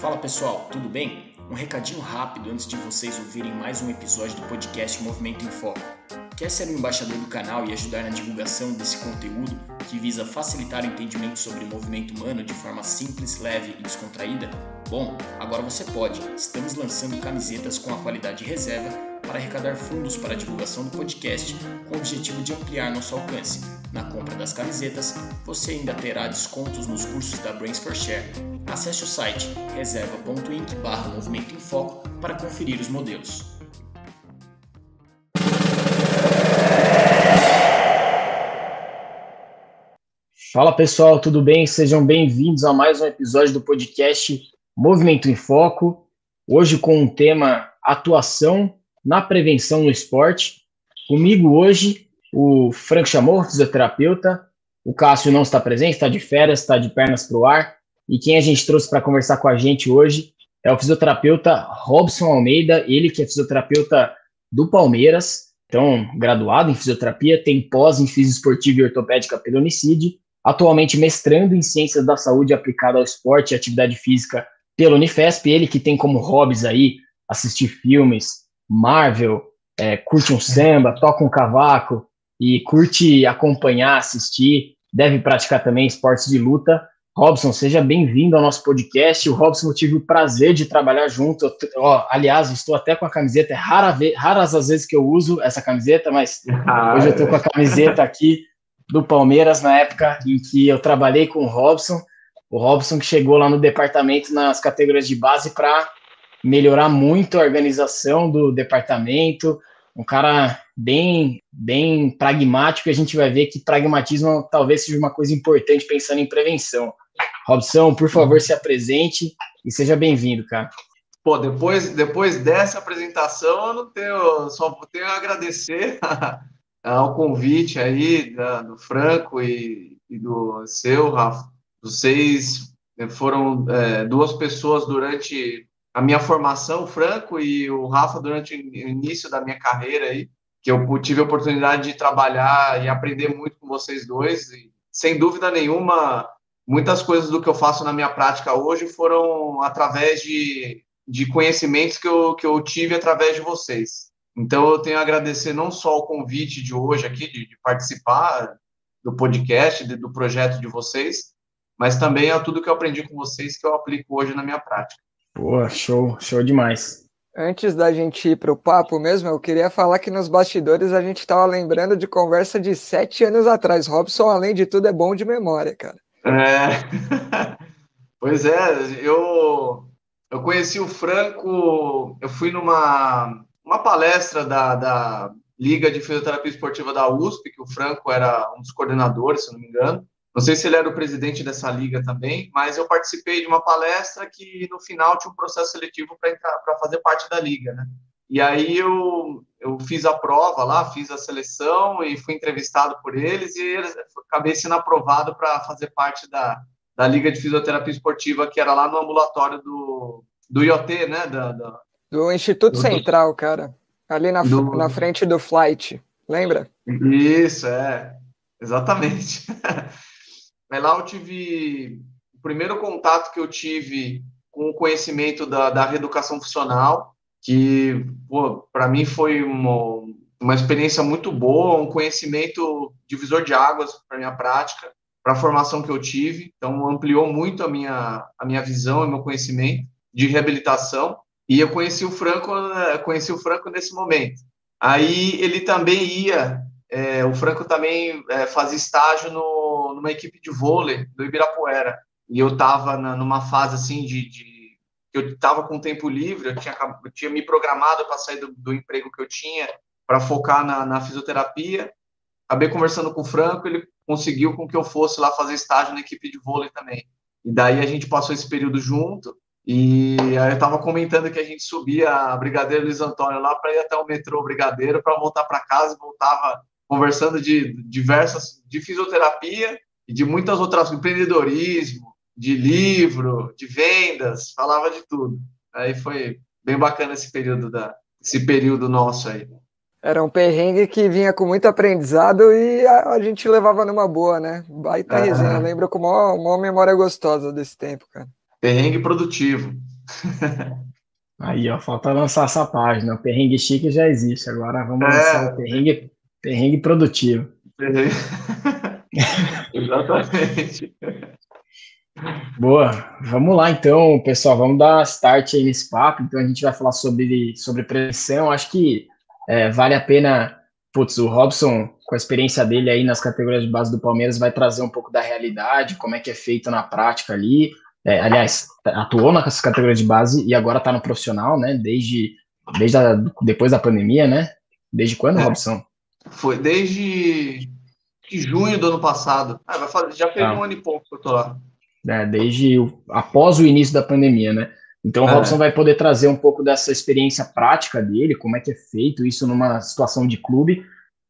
Fala pessoal, tudo bem? Um recadinho rápido antes de vocês ouvirem mais um episódio do podcast Movimento em Foco. Quer ser um embaixador do canal e ajudar na divulgação desse conteúdo que visa facilitar o entendimento sobre o movimento humano de forma simples, leve e descontraída? Bom, agora você pode. Estamos lançando camisetas com a qualidade reserva para arrecadar fundos para a divulgação do podcast com o objetivo de ampliar nosso alcance. Na compra das camisetas, você ainda terá descontos nos cursos da Brains for Share. Acesse o site reserva.inc barra Movimento em Foco para conferir os modelos. Fala pessoal, tudo bem? Sejam bem-vindos a mais um episódio do podcast Movimento em Foco. Hoje com o tema atuação na prevenção no esporte. Comigo hoje o Frank chamou, fisioterapeuta. O Cássio não está presente, está de férias, está de pernas para o ar. E quem a gente trouxe para conversar com a gente hoje é o fisioterapeuta Robson Almeida, ele que é fisioterapeuta do Palmeiras, então graduado em fisioterapia, tem pós em fisioesportiva e ortopédica pelo Unicid, atualmente mestrando em ciências da saúde aplicada ao esporte e atividade física pelo Unifesp, ele que tem como hobbies aí assistir filmes, Marvel, é, curte um samba, toca um cavaco e curte acompanhar, assistir, deve praticar também esportes de luta. Robson, seja bem-vindo ao nosso podcast. O Robson, eu tive o prazer de trabalhar junto. Ó, aliás, estou até com a camiseta. É rara raras as vezes que eu uso essa camiseta, mas ah, hoje eu estou com a camiseta aqui do Palmeiras na época em que eu trabalhei com o Robson. O Robson que chegou lá no departamento nas categorias de base para melhorar muito a organização do departamento. Um cara bem, bem pragmático. E a gente vai ver que pragmatismo talvez seja uma coisa importante pensando em prevenção. Robson, por favor, se apresente e seja bem-vindo, cara. Pô, depois, depois dessa apresentação, eu não tenho, só tenho a agradecer ao convite aí da, do Franco e, e, do seu, Rafa. Vocês foram é, duas pessoas durante a minha formação, o Franco e o Rafa, durante o início da minha carreira aí, que eu tive a oportunidade de trabalhar e aprender muito com vocês dois. E, sem dúvida nenhuma, muitas coisas do que eu faço na minha prática hoje foram através de, de conhecimentos que eu, que eu tive através de vocês. Então, eu tenho a agradecer não só o convite de hoje aqui, de, de participar do podcast, de, do projeto de vocês, mas também a tudo que eu aprendi com vocês que eu aplico hoje na minha prática. Boa, show, show demais. Antes da gente ir para o papo mesmo, eu queria falar que nos bastidores a gente estava lembrando de conversa de sete anos atrás. Robson, além de tudo, é bom de memória, cara. É. pois é, eu, eu conheci o Franco, eu fui numa uma palestra da, da Liga de Fisioterapia Esportiva da USP, que o Franco era um dos coordenadores, se não me engano. Não sei se ele era o presidente dessa liga também, mas eu participei de uma palestra que no final tinha um processo seletivo para fazer parte da liga, né? E aí eu, eu fiz a prova lá, fiz a seleção e fui entrevistado por eles e eles, acabei sendo aprovado para fazer parte da, da Liga de Fisioterapia Esportiva, que era lá no ambulatório do, do IoT, né? Da, da do Instituto do, Central, cara. Ali na, do, na frente do Flight, lembra? Isso, é. Exatamente. Mas lá eu tive o primeiro contato que eu tive com o conhecimento da, da reeducação funcional, que para mim foi uma, uma experiência muito boa, um conhecimento divisor de águas para minha prática, para a formação que eu tive. Então ampliou muito a minha a minha visão e meu conhecimento de reabilitação. E eu conheci o Franco, conheci o Franco nesse momento. Aí ele também ia, é, o Franco também é, fazia estágio no numa equipe de vôlei do Ibirapuera. E eu estava numa fase assim de, de eu estava com tempo livre, eu tinha, eu tinha me programado para sair do, do, emprego que eu tinha para focar na, na, fisioterapia. Acabei conversando com o Franco, ele conseguiu com que eu fosse lá fazer estágio na equipe de vôlei também. E daí a gente passou esse período junto. E aí eu estava comentando que a gente subia a Brigadeiro Luiz Antônio lá para ir até o metrô Brigadeiro para voltar para casa e voltava conversando de diversas, de fisioterapia e de muitas outras, empreendedorismo, de livro, de vendas, falava de tudo. Aí foi bem bacana esse período da, esse período nosso aí. Era um perrengue que vinha com muito aprendizado e a, a gente levava numa boa, né? Baita ah. resenha, lembro com uma, uma memória gostosa desse tempo, cara. Perrengue produtivo. Aí, ó, falta lançar essa página. O perrengue chique já existe. Agora vamos é. lançar o perrengue, perrengue produtivo. Perrengue. Exatamente. Boa, vamos lá então, pessoal, vamos dar start aí nesse papo. Então a gente vai falar sobre, sobre prevenção. Acho que é, vale a pena, putz, o Robson, com a experiência dele aí nas categorias de base do Palmeiras, vai trazer um pouco da realidade, como é que é feito na prática ali. É, aliás, atuou nas categorias de base e agora está no profissional, né? Desde, desde a, depois da pandemia, né? Desde quando, é, Robson? Foi desde junho do ano passado. Ah, vai fazer, já fez ah. um ano e pouco que eu tô lá né, desde o, após o início da pandemia, né? Então o é. Robson vai poder trazer um pouco dessa experiência prática dele, como é que é feito isso numa situação de clube.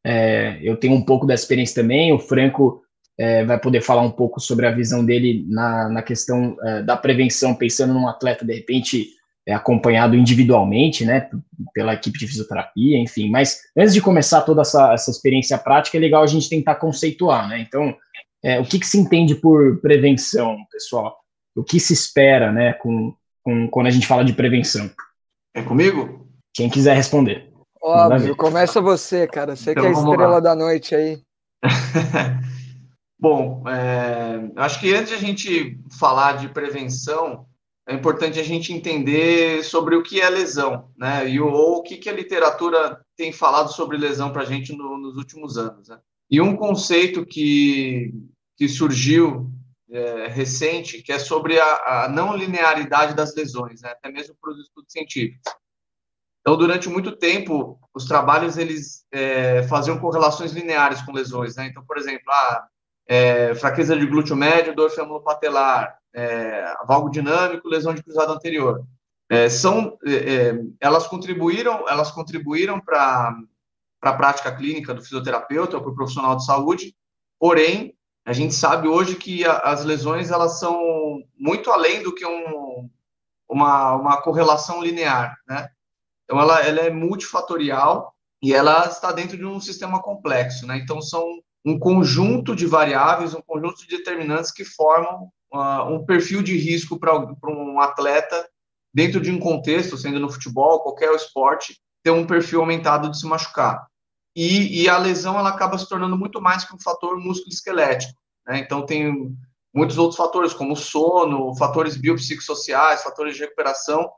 É, eu tenho um pouco dessa experiência também. O Franco é, vai poder falar um pouco sobre a visão dele na, na questão é, da prevenção, pensando num atleta de repente é, acompanhado individualmente, né, pela equipe de fisioterapia, enfim. Mas antes de começar toda essa, essa experiência prática, é legal a gente tentar conceituar, né? Então é, o que, que, se entende por prevenção, pessoal? O que se espera, né, com, com, quando a gente fala de prevenção? É comigo? Quem quiser responder. Óbvio, começa você, cara. Você então, que é a estrela lá. da noite aí. Bom, é, acho que antes de a gente falar de prevenção, é importante a gente entender sobre o que é lesão, né? E o, ou o que, que a literatura tem falado sobre lesão para a gente no, nos últimos anos. Né? E um conceito que, que surgiu é, recente, que é sobre a, a, não linearidade das lesões, né? até mesmo para os estudos científicos. Então, durante muito tempo, os trabalhos eles é, faziam correlações lineares com lesões. Né? Então, por exemplo, a é, fraqueza de glúteo médio, dor femoro-patelar, é, valgo dinâmico, lesão de cruzado anterior. É, são, é, é, elas contribuíram, elas contribuíram para para a prática clínica do fisioterapeuta ou para o profissional de saúde. Porém, a gente sabe hoje que a, as lesões elas são muito além do que um, uma, uma correlação linear, né? Então, ela, ela é multifatorial e ela está dentro de um sistema complexo, né? Então, são um conjunto de variáveis, um conjunto de determinantes que formam uh, um perfil de risco para um atleta dentro de um contexto, sendo no futebol, qualquer esporte, ter um perfil aumentado de se machucar e, e, a lesão ela acaba se tornando muito mais que um fator músculo-esquelético. Né? Então, tem muitos outros fatores, como sono, fatores biopsicossociais, fatores de recuperação,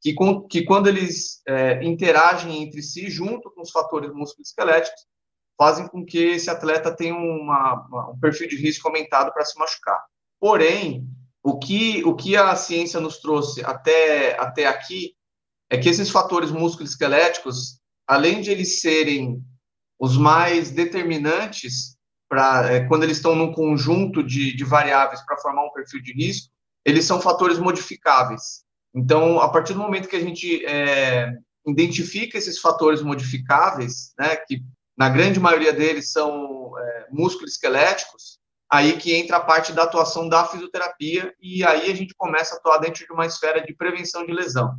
que, com, que quando eles é, interagem entre si, junto com os fatores músculo-esqueléticos, fazem com que esse atleta tenha uma, uma, um perfil de risco aumentado para se machucar. Porém, o que, o que a ciência nos trouxe até, até aqui é que esses fatores músculo-esqueléticos, além de eles serem os mais determinantes para é, quando eles estão num conjunto de, de variáveis para formar um perfil de risco, eles são fatores modificáveis. Então, a partir do momento que a gente é, identifica esses fatores modificáveis, né, que na grande maioria deles são é, músculo-esqueléticos, aí que entra a parte da atuação da fisioterapia e aí a gente começa a atuar dentro de uma esfera de prevenção de lesão.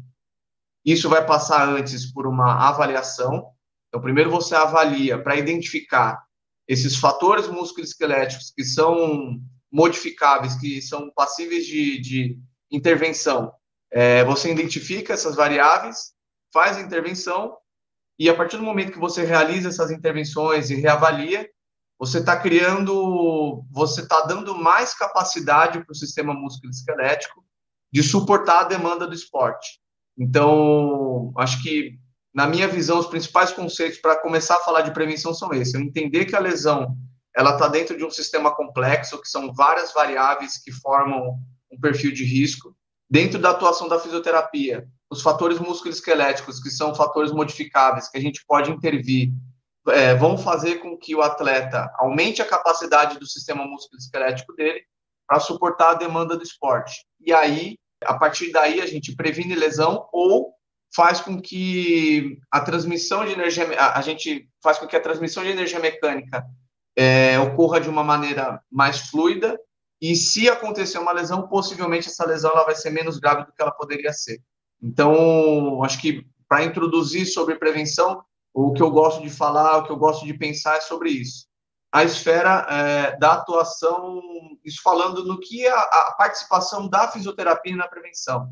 Isso vai passar antes por uma avaliação, então, primeiro você avalia para identificar esses fatores musculoesqueléticos que são modificáveis, que são passíveis de, de intervenção. É, você identifica essas variáveis, faz a intervenção, e a partir do momento que você realiza essas intervenções e reavalia, você está criando, você está dando mais capacidade para o sistema musculoesquelético de suportar a demanda do esporte. Então, acho que na minha visão, os principais conceitos para começar a falar de prevenção são esses: eu entender que a lesão ela está dentro de um sistema complexo, que são várias variáveis que formam um perfil de risco. Dentro da atuação da fisioterapia, os fatores musculoesqueléticos, que são fatores modificáveis, que a gente pode intervir, é, vão fazer com que o atleta aumente a capacidade do sistema musculoesquelético dele para suportar a demanda do esporte. E aí, a partir daí, a gente previne lesão ou faz com que a transmissão de energia, a, gente faz com que a transmissão de energia mecânica é, ocorra de uma maneira mais fluida e se acontecer uma lesão, possivelmente essa lesão ela vai ser menos grave do que ela poderia ser. Então, acho que para introduzir sobre prevenção, o que eu gosto de falar, o que eu gosto de pensar é sobre isso. A esfera é, da atuação, isso falando no que é a, a participação da fisioterapia na prevenção.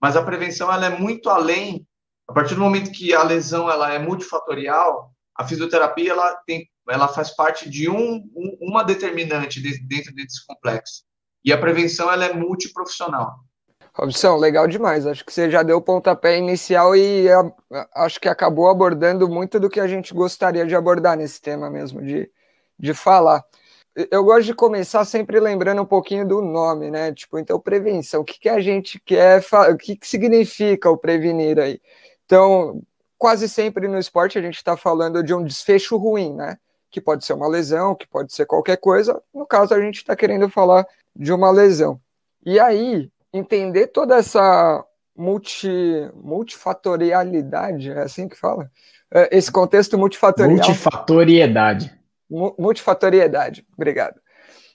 Mas a prevenção ela é muito além. A partir do momento que a lesão ela é multifatorial, a fisioterapia ela tem, ela faz parte de um, um uma determinante de, dentro desse complexo. E a prevenção ela é multiprofissional. Robson, legal demais. Acho que você já deu o pontapé inicial e acho que acabou abordando muito do que a gente gostaria de abordar nesse tema mesmo, de, de falar. Eu gosto de começar sempre lembrando um pouquinho do nome, né? Tipo, então, prevenção. O que, que a gente quer, o que, que significa o prevenir aí? Então, quase sempre no esporte a gente está falando de um desfecho ruim, né? Que pode ser uma lesão, que pode ser qualquer coisa. No caso, a gente está querendo falar de uma lesão. E aí, entender toda essa multi, multifatorialidade, é assim que fala? É, esse contexto multifatorial. Multifatoriedade. Multifatoriedade, obrigado.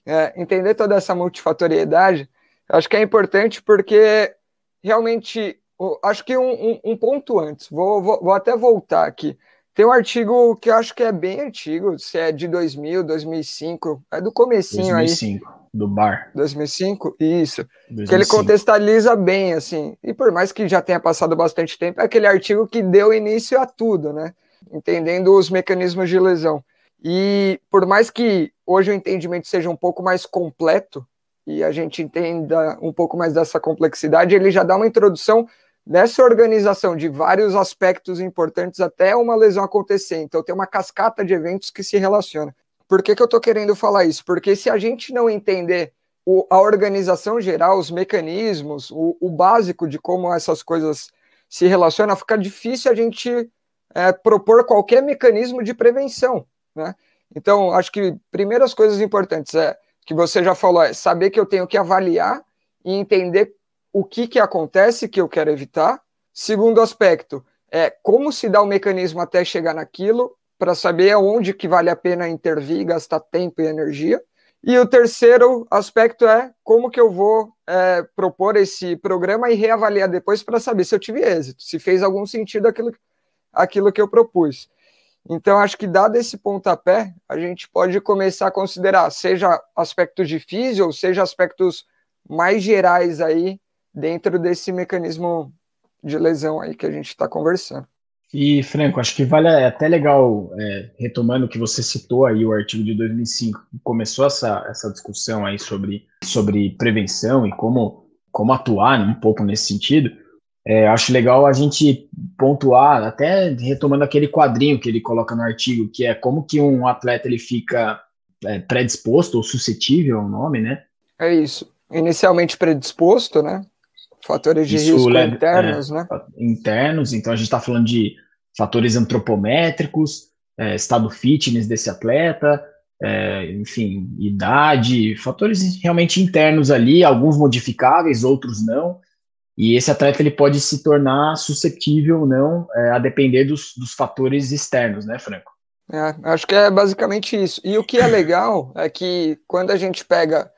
É, entender toda essa multifatoriedade, acho que é importante porque realmente, acho que um, um, um ponto antes, vou, vou, vou até voltar aqui. Tem um artigo que eu acho que é bem antigo, se é de 2000, 2005, é do comecinho 2005, aí. do bar. 2005, isso. 2005. Que ele contextualiza bem, assim. E por mais que já tenha passado bastante tempo, é aquele artigo que deu início a tudo, né? Entendendo os mecanismos de lesão. E por mais que hoje o entendimento seja um pouco mais completo, e a gente entenda um pouco mais dessa complexidade, ele já dá uma introdução nessa organização de vários aspectos importantes até uma lesão acontecer. Então, tem uma cascata de eventos que se relaciona. Por que, que eu estou querendo falar isso? Porque se a gente não entender o, a organização geral, os mecanismos, o, o, básico de como essas coisas se relacionam, fica difícil a gente é, propor qualquer mecanismo de prevenção. Né? Então, acho que primeiras coisas importantes é que você já falou é saber que eu tenho que avaliar e entender o que, que acontece que eu quero evitar. Segundo aspecto, é como se dá o mecanismo até chegar naquilo, para saber aonde que vale a pena intervir, gastar tempo e energia. E o terceiro aspecto é como que eu vou é, propor esse programa e reavaliar depois para saber se eu tive êxito, se fez algum sentido aquilo, aquilo que eu propus. Então, acho que dado esse pontapé, a gente pode começar a considerar, seja aspectos de físio, seja aspectos mais gerais aí dentro desse mecanismo de lesão aí que a gente está conversando. E, Franco, acho que vale até legal, é, retomando que você citou aí o artigo de 2005, começou essa, essa discussão aí sobre, sobre prevenção e como, como atuar né, um pouco nesse sentido. É, acho legal a gente pontuar, até retomando aquele quadrinho que ele coloca no artigo, que é como que um atleta ele fica é, predisposto ou suscetível ao nome, né? É isso. Inicialmente predisposto, né? Fatores de Isso risco leva, internos, é, né? Internos, então a gente está falando de fatores antropométricos, é, estado fitness desse atleta, é, enfim, idade, fatores realmente internos ali, alguns modificáveis, outros não. E esse atleta ele pode se tornar suscetível ou não, é, a depender dos, dos fatores externos, né, Franco? É, acho que é basicamente isso. E o que é legal é que quando a gente pega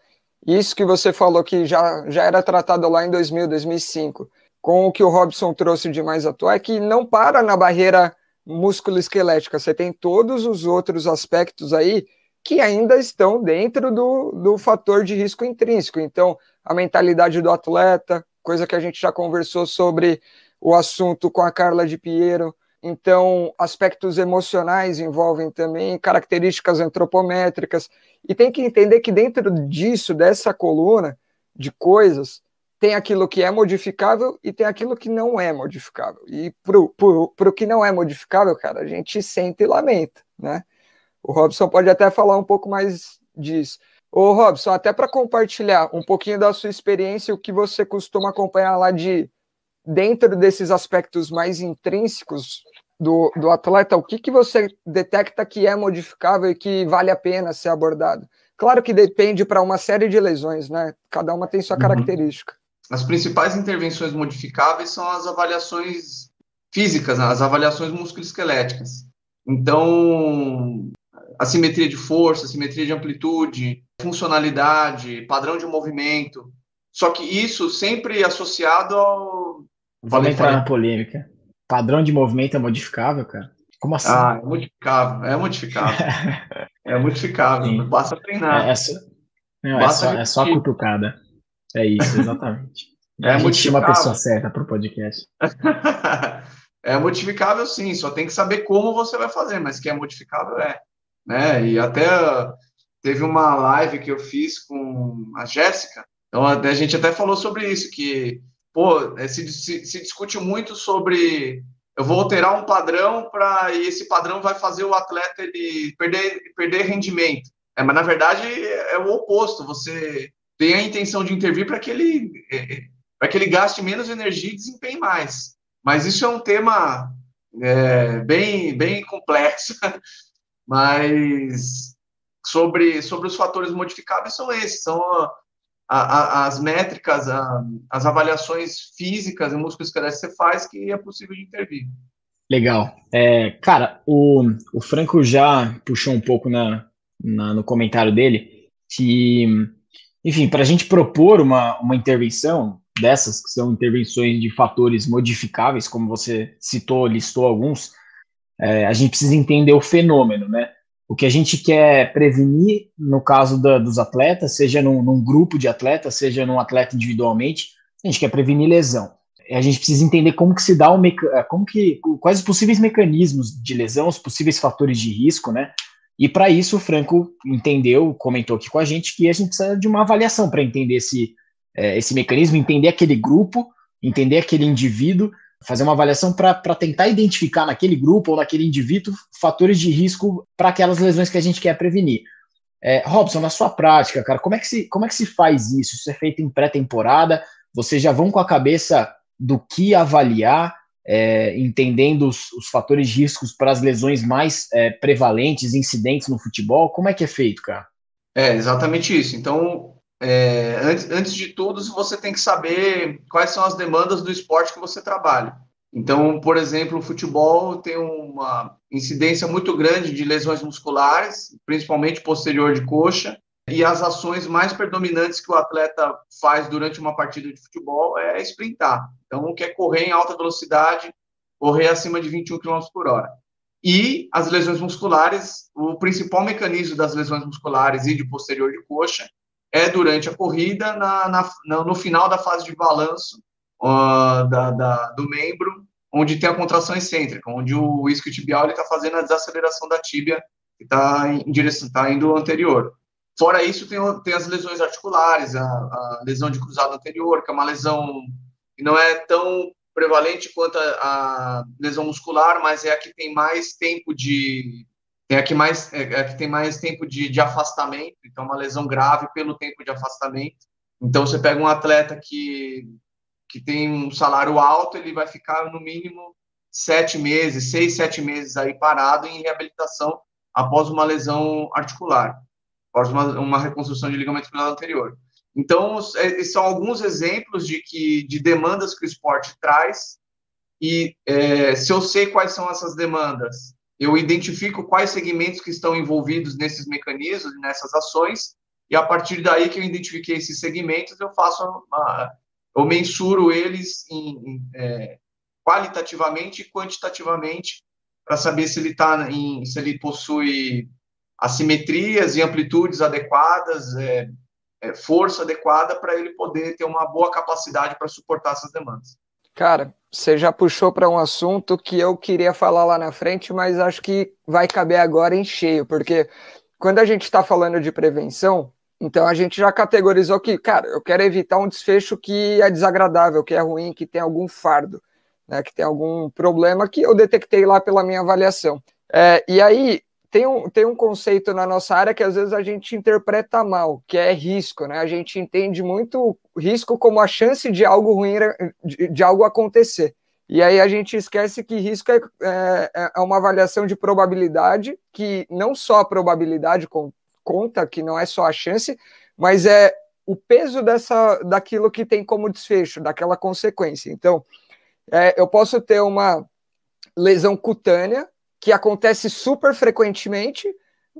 isso que você falou que já, já era tratado lá em 2000, 2005, com o que o Robson trouxe de mais atual, é que não para na barreira músculo-esquelética, você tem todos os outros aspectos aí que ainda estão dentro do, do fator de risco intrínseco. Então, a mentalidade do atleta, coisa que a gente já conversou sobre o assunto com a Carla de Piero. Então, aspectos emocionais envolvem também características antropométricas. E tem que entender que dentro disso, dessa coluna de coisas, tem aquilo que é modificável e tem aquilo que não é modificável. E para o que não é modificável, cara, a gente sente e lamenta, né? O Robson pode até falar um pouco mais disso. Ô, Robson, até para compartilhar um pouquinho da sua experiência, o que você costuma acompanhar lá de dentro desses aspectos mais intrínsecos do, do atleta, o que, que você detecta que é modificável e que vale a pena ser abordado? Claro que depende para uma série de lesões, né? Cada uma tem sua uhum. característica. As principais intervenções modificáveis são as avaliações físicas, né? as avaliações musculoesqueléticas. Então, assimetria de força, assimetria de amplitude, funcionalidade, padrão de movimento. Só que isso sempre associado ao. Vamos entrar na polêmica. Padrão de movimento é modificável, cara? Como assim? Ah, é modificável, é modificável. é modificável, Sim. basta treinar. É, é, só, não, é, só, é só a cutucada. É isso, exatamente. É a gente chama a pessoa certa para o podcast. é modificável sim, só tem que saber como você vai fazer, mas que é modificável é. Né? E até teve uma live que eu fiz com a Jéssica, então a gente até falou sobre isso, que pô, é, se, se, se discute muito sobre eu vou alterar um padrão para e esse padrão vai fazer o atleta ele perder, perder rendimento. É, mas na verdade é o oposto. Você tem a intenção de intervir para que ele é, é, para que ele gaste menos energia e desempenhe mais. Mas isso é um tema é, bem bem complexo. mas sobre sobre os fatores modificáveis são esses, são a, a, as métricas, as avaliações físicas e musculoesqueléticas que você faz que é possível de intervir. Legal. É, cara, o, o Franco já puxou um pouco na, na no comentário dele que, enfim, para a gente propor uma, uma intervenção dessas, que são intervenções de fatores modificáveis, como você citou, listou alguns, é, a gente precisa entender o fenômeno, né? O que a gente quer prevenir no caso da, dos atletas, seja num, num, grupo de atletas, seja num atleta individualmente, a gente quer prevenir lesão. A gente precisa entender como que se dá o meca... como que quais os possíveis mecanismos de lesão, os possíveis fatores de risco, né? E para isso o Franco entendeu, comentou aqui com a gente que a gente precisa de uma avaliação para entender esse, é, esse mecanismo, entender aquele grupo, entender aquele indivíduo fazer uma avaliação para tentar identificar naquele grupo ou naquele indivíduo fatores de risco para aquelas lesões que a gente quer prevenir. É, Robson, na sua prática, cara, como é que se, como é que se faz isso? Isso é feito em pré-temporada? Vocês já vão com a cabeça do que avaliar, é, entendendo os, os, fatores de riscos para as lesões mais é, prevalentes, incidentes no futebol? Como é que é feito, cara? É exatamente isso. Então, é, antes, antes de tudo, você tem que saber quais são as demandas do esporte que você trabalha. Então, por exemplo, o futebol tem uma incidência muito grande de lesões musculares, principalmente posterior de coxa, e as ações mais predominantes que o atleta faz durante uma partida de futebol é sprintar. Então, quer correr em alta velocidade, correr acima de 21 km por hora. E as lesões musculares, o principal mecanismo das lesões musculares e de posterior de coxa é durante a corrida, na, na, no final da fase de balanço uh, da, da, do membro, onde tem a contração excêntrica, onde o isquiotibial está fazendo a desaceleração da tíbia, que está em direção, está indo anterior. Fora isso, tem, tem as lesões articulares, a, a, lesão de cruzado anterior, que é uma lesão que não é tão prevalente quanto a, a lesão muscular, mas é a que tem mais tempo de tem aqui mais é, é tem mais tempo de, de afastamento, então uma lesão grave pelo tempo de afastamento. Então você pega um atleta que que tem um salário alto, ele vai ficar no mínimo sete meses, seis, sete meses aí parado em reabilitação após uma lesão articular, após uma, uma reconstrução de ligamento cruzado anterior. Então, é, são alguns exemplos de que de demandas que o esporte traz e é, se eu sei quais são essas demandas eu identifico quais segmentos que estão envolvidos nesses mecanismos, nessas ações, e a partir daí que eu identifiquei esses segmentos, eu faço uma, eu mensuro eles em, em, é, qualitativamente e quantitativamente para saber se ele tá em, se ele possui assimetrias e amplitudes adequadas, é, é, força adequada para ele poder ter uma boa capacidade para suportar essas demandas. Cara, você já puxou para um assunto que eu queria falar lá na frente, mas acho que vai caber agora em cheio, porque quando a gente está falando de prevenção, então a gente já categorizou que, cara, eu quero evitar um desfecho que é desagradável, que é ruim, que tem algum fardo, né, que tem algum problema que eu detectei lá pela minha avaliação. É, e aí, tem um, tem um conceito na nossa área que às vezes a gente interpreta mal, que é risco, né? A gente entende muito risco como a chance de algo ruim, de, de algo acontecer. E aí a gente esquece que risco é, é, é uma avaliação de probabilidade, que não só a probabilidade conta, que não é só a chance, mas é o peso dessa, daquilo que tem como desfecho, daquela consequência. Então, é, eu posso ter uma lesão cutânea que acontece super frequentemente,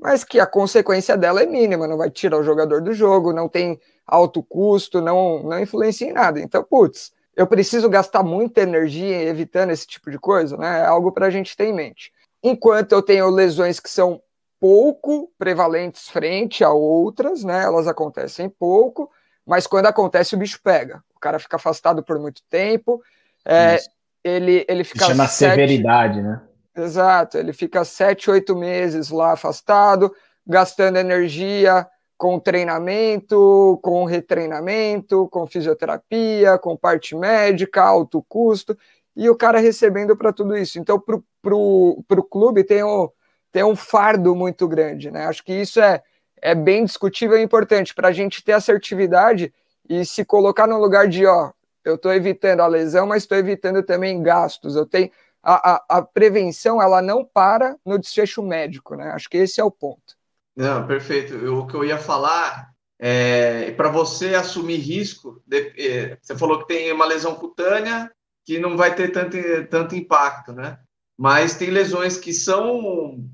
mas que a consequência dela é mínima, não vai tirar o jogador do jogo, não tem alto custo, não, não influencia em nada. Então, putz, eu preciso gastar muita energia evitando esse tipo de coisa, né? É algo para a gente ter em mente. Enquanto eu tenho lesões que são pouco prevalentes frente a outras, né? Elas acontecem pouco, mas quando acontece o bicho pega. O cara fica afastado por muito tempo, é, ele, ele fica. Chama sete... severidade, né? Exato, ele fica sete, oito meses lá afastado, gastando energia com treinamento, com retreinamento, com fisioterapia, com parte médica, alto custo, e o cara recebendo para tudo isso. Então, para o clube tem, um, tem um fardo muito grande, né? Acho que isso é, é bem discutível e importante para a gente ter assertividade e se colocar no lugar de, ó, eu estou evitando a lesão, mas estou evitando também gastos. Eu tenho a, a, a, prevenção, ela não para no desfecho médico, né? Acho que esse é o ponto. Não, perfeito. Eu, o que eu ia falar é para você assumir risco. De, é, você falou que tem uma lesão cutânea que não vai ter tanto, tanto impacto, né? Mas tem lesões que são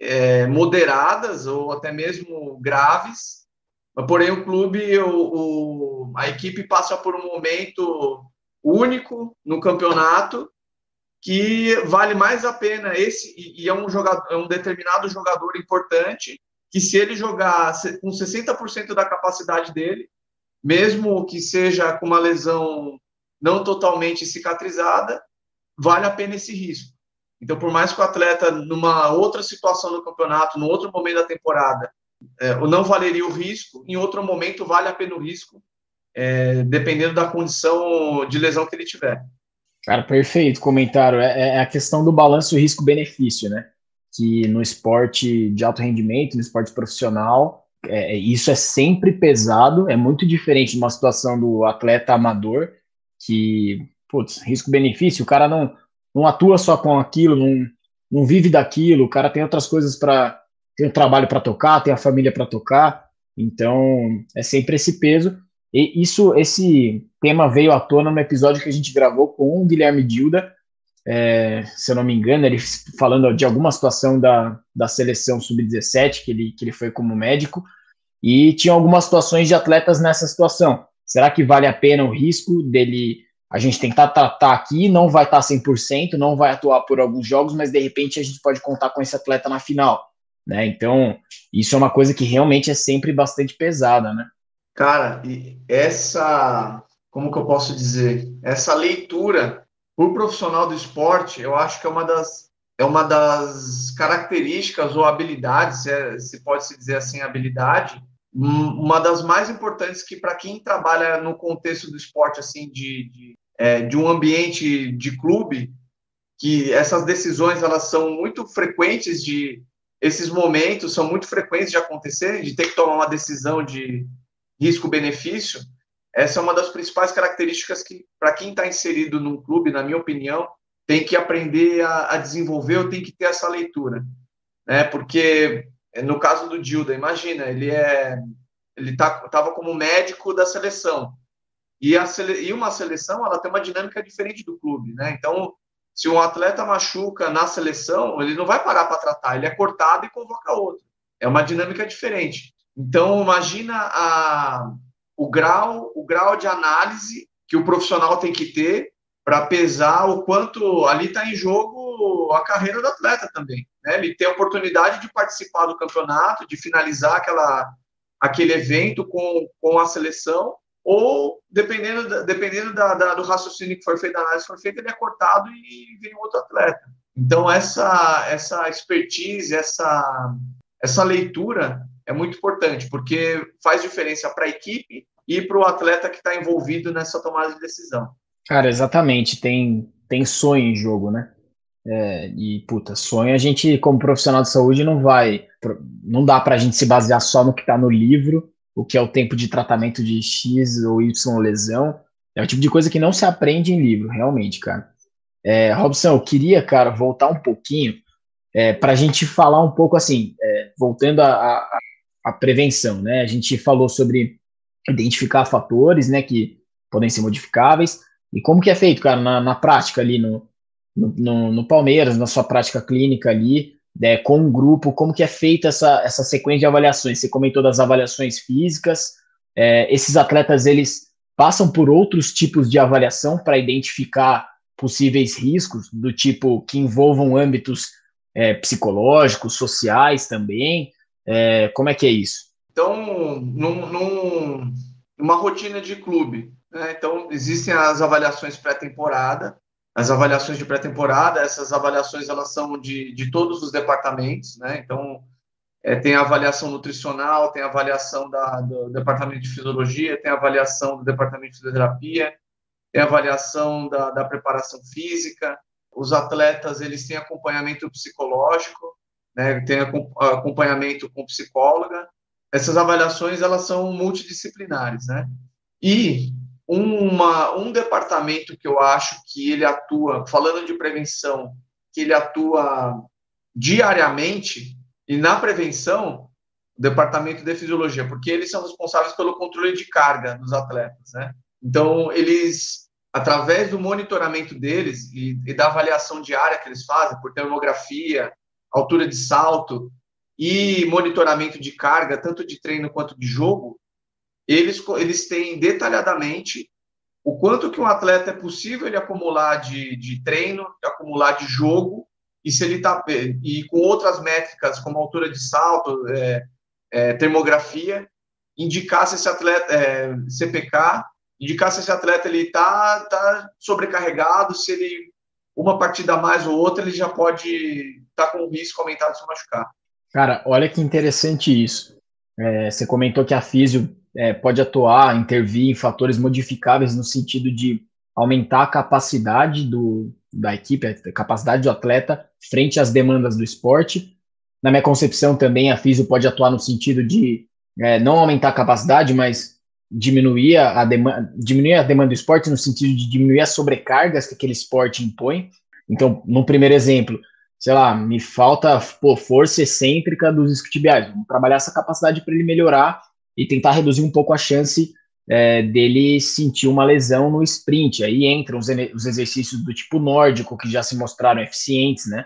é, moderadas ou até mesmo graves, porém o clube, o, o, a equipe passa por um momento único no campeonato que vale mais a pena esse e é um jogador, é um determinado jogador importante que se ele jogar com 60% da capacidade dele, mesmo que seja com uma lesão não totalmente cicatrizada, vale a pena esse risco. Então, por mais que o atleta, numa outra situação do campeonato, no outro momento da temporada, é, não valeria o risco, em outro momento vale a pena o risco, é, dependendo da condição de lesão que ele tiver. Cara, perfeito comentário. É, é a questão do balanço risco-benefício, né? Que no esporte de alto rendimento, no esporte profissional, é, isso é sempre pesado, é muito diferente de uma situação do atleta amador, que, putz, risco-benefício, o cara não, não atua só com aquilo, não, não vive daquilo, o cara tem outras coisas para. tem o trabalho para tocar, tem a família para tocar, então é sempre esse peso. E isso, esse tema veio à tona no episódio que a gente gravou com o Guilherme Dilda, é, se eu não me engano, ele falando de alguma situação da, da seleção sub-17, que ele, que ele foi como médico, e tinha algumas situações de atletas nessa situação. Será que vale a pena o risco dele a gente tentar tratar aqui, não vai estar 100%, não vai atuar por alguns jogos, mas de repente a gente pode contar com esse atleta na final, né? Então, isso é uma coisa que realmente é sempre bastante pesada, né? Cara, e essa, como que eu posso dizer? Essa leitura por profissional do esporte, eu acho que é uma das é uma das características ou habilidades, se, é, se pode se dizer assim, habilidade, uma das mais importantes que para quem trabalha no contexto do esporte assim de, de, é, de, um ambiente de clube que essas decisões elas são muito frequentes de esses momentos são muito frequentes de acontecer de ter que tomar uma decisão de risco-benefício essa é uma das principais características que para quem está inserido num clube na minha opinião tem que aprender a, a desenvolver ou tem que ter essa leitura né porque é, no caso do Dilda, imagina, ele é ele tá, tava como médico da seleção. E, a e uma seleção, ela tem uma dinâmica diferente do clube, né? Então, se um atleta machuca na seleção, ele não vai parar para tratar, ele é cortado e convoca outro. É uma dinâmica diferente. Então, imagina a, o grau, o grau de análise que o profissional tem que ter para pesar o quanto ali está em jogo a carreira do atleta também. Né? Ele tem a oportunidade de participar do campeonato, de finalizar aquela, aquele evento com, com a seleção, ou dependendo, dependendo da, da, do raciocínio que for feito, da análise que for feita, ele é cortado e vem outro atleta. Então, essa, essa expertise, essa, essa leitura é muito importante, porque faz diferença para a equipe e para o atleta que está envolvido nessa tomada de decisão. Cara, exatamente. Tem, tem sonho em jogo, né? É, e, puta, sonho a gente, como profissional de saúde, não vai. Não dá pra gente se basear só no que tá no livro, o que é o tempo de tratamento de X ou Y lesão. É o tipo de coisa que não se aprende em livro, realmente, cara. É, Robson, eu queria, cara, voltar um pouquinho é, para a gente falar um pouco assim, é, voltando à prevenção, né? A gente falou sobre identificar fatores, né, que podem ser modificáveis, e como que é feito, cara, na, na prática ali no, no, no, Palmeiras, na sua prática clínica ali, né, com um grupo, como que é feita essa, essa sequência de avaliações? Você comentou das avaliações físicas, é, esses atletas, eles passam por outros tipos de avaliação para identificar possíveis riscos, do tipo que envolvam âmbitos é, psicológicos, sociais também, é, como é que é isso? Então, num, num uma rotina de clube. Né? Então, existem as avaliações pré-temporada, as avaliações de pré-temporada, essas avaliações elas são de, de todos os departamentos, né? Então, é, tem a avaliação nutricional, tem a avaliação da, do departamento de fisiologia, tem a avaliação do departamento de fisioterapia, tem a avaliação da, da preparação física. Os atletas eles têm acompanhamento psicológico, né? Tem acompanhamento com psicóloga. Essas avaliações elas são multidisciplinares, né? E uma, um departamento que eu acho que ele atua, falando de prevenção, que ele atua diariamente, e na prevenção, o departamento de fisiologia, porque eles são responsáveis pelo controle de carga dos atletas, né? Então, eles, através do monitoramento deles e, e da avaliação diária que eles fazem, por termografia, altura de salto e monitoramento de carga, tanto de treino quanto de jogo, eles, eles têm detalhadamente o quanto que um atleta é possível ele acumular de, de treino, de acumular de jogo, e se ele está e com outras métricas como altura de salto, é, é, termografia, indicar se esse atleta é, CPK, indicar se esse atleta ele está tá sobrecarregado, se ele uma partida a mais ou outra ele já pode estar tá com risco aumentado de se machucar. Cara, olha que interessante isso. É, você comentou que a físio é, pode atuar, intervir em fatores modificáveis no sentido de aumentar a capacidade do, da equipe, a capacidade do atleta frente às demandas do esporte. Na minha concepção também a físio pode atuar no sentido de é, não aumentar a capacidade, mas diminuir a, demanda, diminuir a demanda do esporte no sentido de diminuir as sobrecargas que aquele esporte impõe. Então, no primeiro exemplo, sei lá, me falta pô, força excêntrica dos isquiotibiais. Vamos trabalhar essa capacidade para ele melhorar e tentar reduzir um pouco a chance é, dele sentir uma lesão no sprint. Aí entram os, os, exercícios do tipo nórdico, que já se mostraram eficientes né,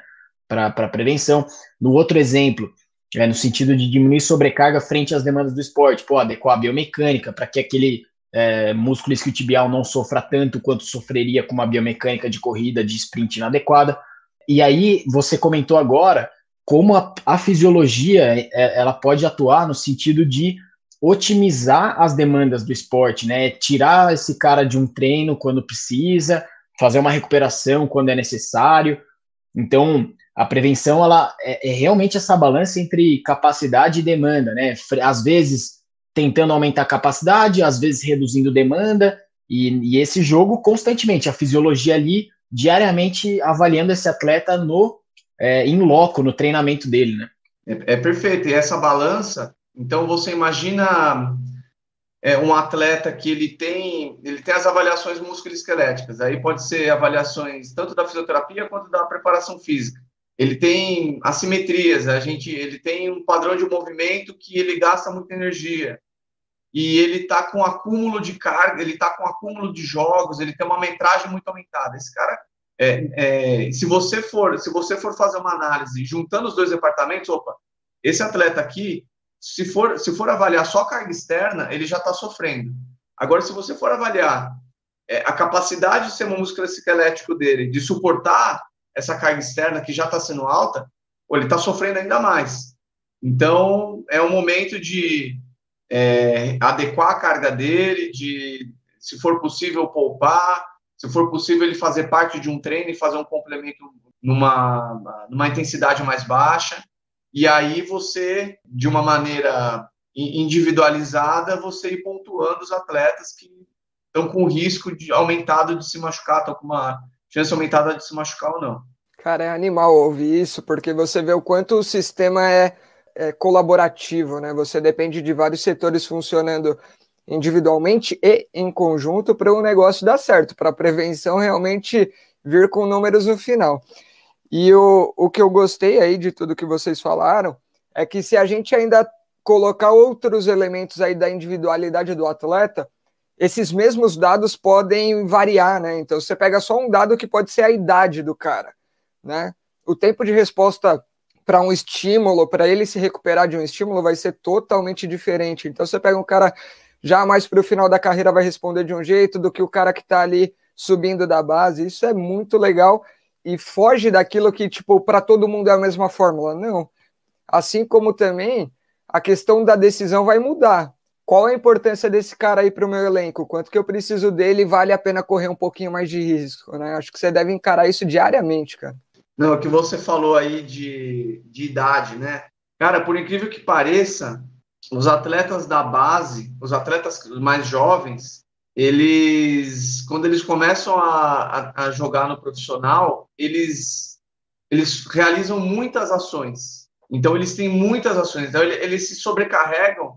para prevenção. No outro exemplo, é, no sentido de diminuir sobrecarga frente às demandas do esporte, pô, adequar a biomecânica para que aquele é, músculo isquiotibial não sofra tanto quanto sofreria com uma biomecânica de corrida de sprint inadequada. E aí, você comentou agora como a, a fisiologia é, ela pode atuar no sentido de otimizar as demandas do esporte, né? Tirar esse cara de um treino quando precisa, fazer uma recuperação quando é necessário. Então, a prevenção ela é, é realmente essa balança entre capacidade e demanda, né? Às vezes tentando aumentar a capacidade, às vezes reduzindo demanda, e, e esse jogo constantemente, a fisiologia ali diariamente avaliando esse atleta no é, em loco, no treinamento dele, né? É, é perfeito. E essa balança então você imagina é, um atleta que ele tem ele tem as avaliações musculoesqueléticas, aí pode ser avaliações tanto da fisioterapia quanto da preparação física. Ele tem assimetrias, a gente ele tem um padrão de movimento que ele gasta muita energia. E ele está com acúmulo de carga, ele está com acúmulo de jogos, ele tem uma metragem muito aumentada. Esse cara, é, é, se você for se você for fazer uma análise juntando os dois departamentos, opa, esse atleta aqui se for, se for avaliar só carga externa, ele já está sofrendo. Agora, se você for avaliar é, a capacidade do sistema musculoesquelético dele de suportar essa carga externa que já está sendo alta, ele está sofrendo ainda mais. Então, é um momento de é, adequar a carga dele, de, se for possível, poupar, se for possível, ele fazer parte de um treino e fazer um complemento numa, numa intensidade mais baixa. E aí você, de uma maneira individualizada, você ir pontuando os atletas que estão com risco de aumentado de se machucar, estão com uma chance aumentada de se machucar ou não. Cara, é animal ouvir isso, porque você vê o quanto o sistema é, é colaborativo, né? Você depende de vários setores funcionando individualmente e em conjunto para o negócio dar certo, para a prevenção realmente vir com números no final. E o, o que eu gostei aí de tudo que vocês falaram é que se a gente ainda colocar outros elementos aí da individualidade do atleta, esses mesmos dados podem variar, né? Então você pega só um dado que pode ser a idade do cara, né? O tempo de resposta para um estímulo, para ele se recuperar de um estímulo, vai ser totalmente diferente. Então você pega um cara já mais para o final da carreira vai responder de um jeito do que o cara que está ali subindo da base. Isso é muito legal e foge daquilo que, tipo, para todo mundo é a mesma fórmula. Não. Assim como também a questão da decisão vai mudar. Qual a importância desse cara aí para o meu elenco? Quanto que eu preciso dele vale a pena correr um pouquinho mais de risco, né? Acho que você deve encarar isso diariamente, cara. Não, o que você falou aí de, de idade, né? Cara, por incrível que pareça, os atletas da base, os atletas mais jovens, eles, quando eles começam a, a, a jogar no profissional, eles, eles realizam muitas ações. Então, eles têm muitas ações. Então, eles, eles se sobrecarregam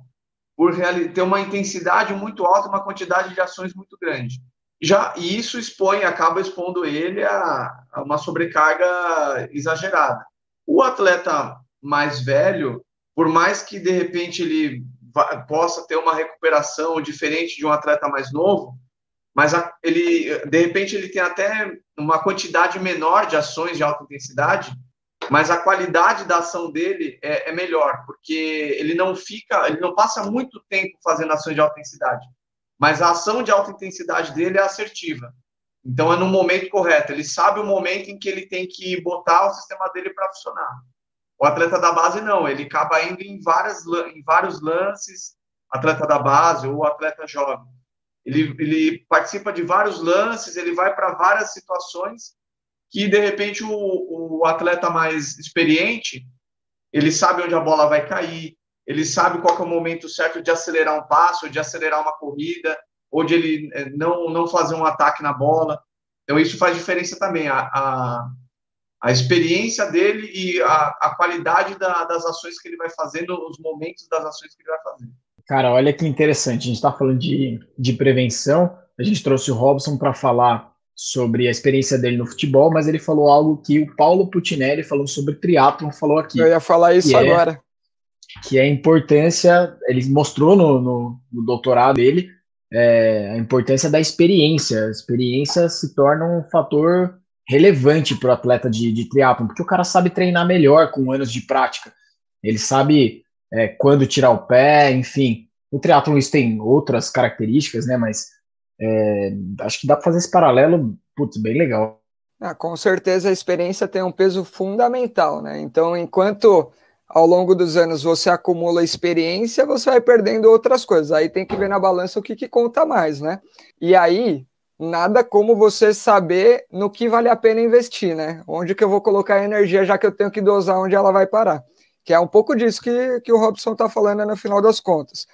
por ter uma intensidade muito alta, uma quantidade de ações muito grande. Já e isso expõe, acaba expondo ele a, a uma sobrecarga exagerada. O atleta mais velho, por mais que de repente ele possa ter uma recuperação diferente de um atleta mais novo, mas a, ele de repente ele tem até uma quantidade menor de ações de alta intensidade, mas a qualidade da ação dele é, é, melhor, porque ele não fica, ele não passa muito tempo fazendo ações de alta intensidade, mas a ação de alta intensidade dele é assertiva. Então é no momento correto, ele sabe o momento em que ele tem que botar o sistema dele para funcionar. O atleta da base não, ele acaba indo em, várias, em vários lances, atleta da base ou atleta jovem. Ele, ele participa de vários lances, ele vai para várias situações que de repente o, o atleta mais experiente ele sabe onde a bola vai cair, ele sabe qual é o momento certo de acelerar um passo, de acelerar uma corrida, ou de ele eh, não, não fazer um ataque na bola. Então, isso faz diferença também, a, a, a experiência dele e a, a qualidade da, das ações que ele vai fazendo, os momentos das ações que ele vai fazer. Cara, olha que interessante, a gente está falando de, de prevenção, a gente trouxe o Robson para falar sobre a experiência dele no futebol, mas ele falou algo que o Paulo Putinelli, falando sobre triatlon, falou aqui. Eu ia falar isso é agora. É, que é a importância, ele mostrou no, no, no doutorado dele, é, a importância da experiência. A experiência se torna um fator relevante para o atleta de, de triatlon, porque o cara sabe treinar melhor com anos de prática. Ele sabe é, quando tirar o pé, enfim. O triatlon isso tem outras características, né? Mas é, acho que dá para fazer esse paralelo, putz, bem legal. Ah, com certeza a experiência tem um peso fundamental, né? Então, enquanto ao longo dos anos você acumula experiência, você vai perdendo outras coisas. Aí tem que ver na balança o que, que conta mais, né? E aí, nada como você saber no que vale a pena investir, né? Onde que eu vou colocar a energia, já que eu tenho que dosar onde ela vai parar. Que é um pouco disso que, que o Robson está falando no final das contas.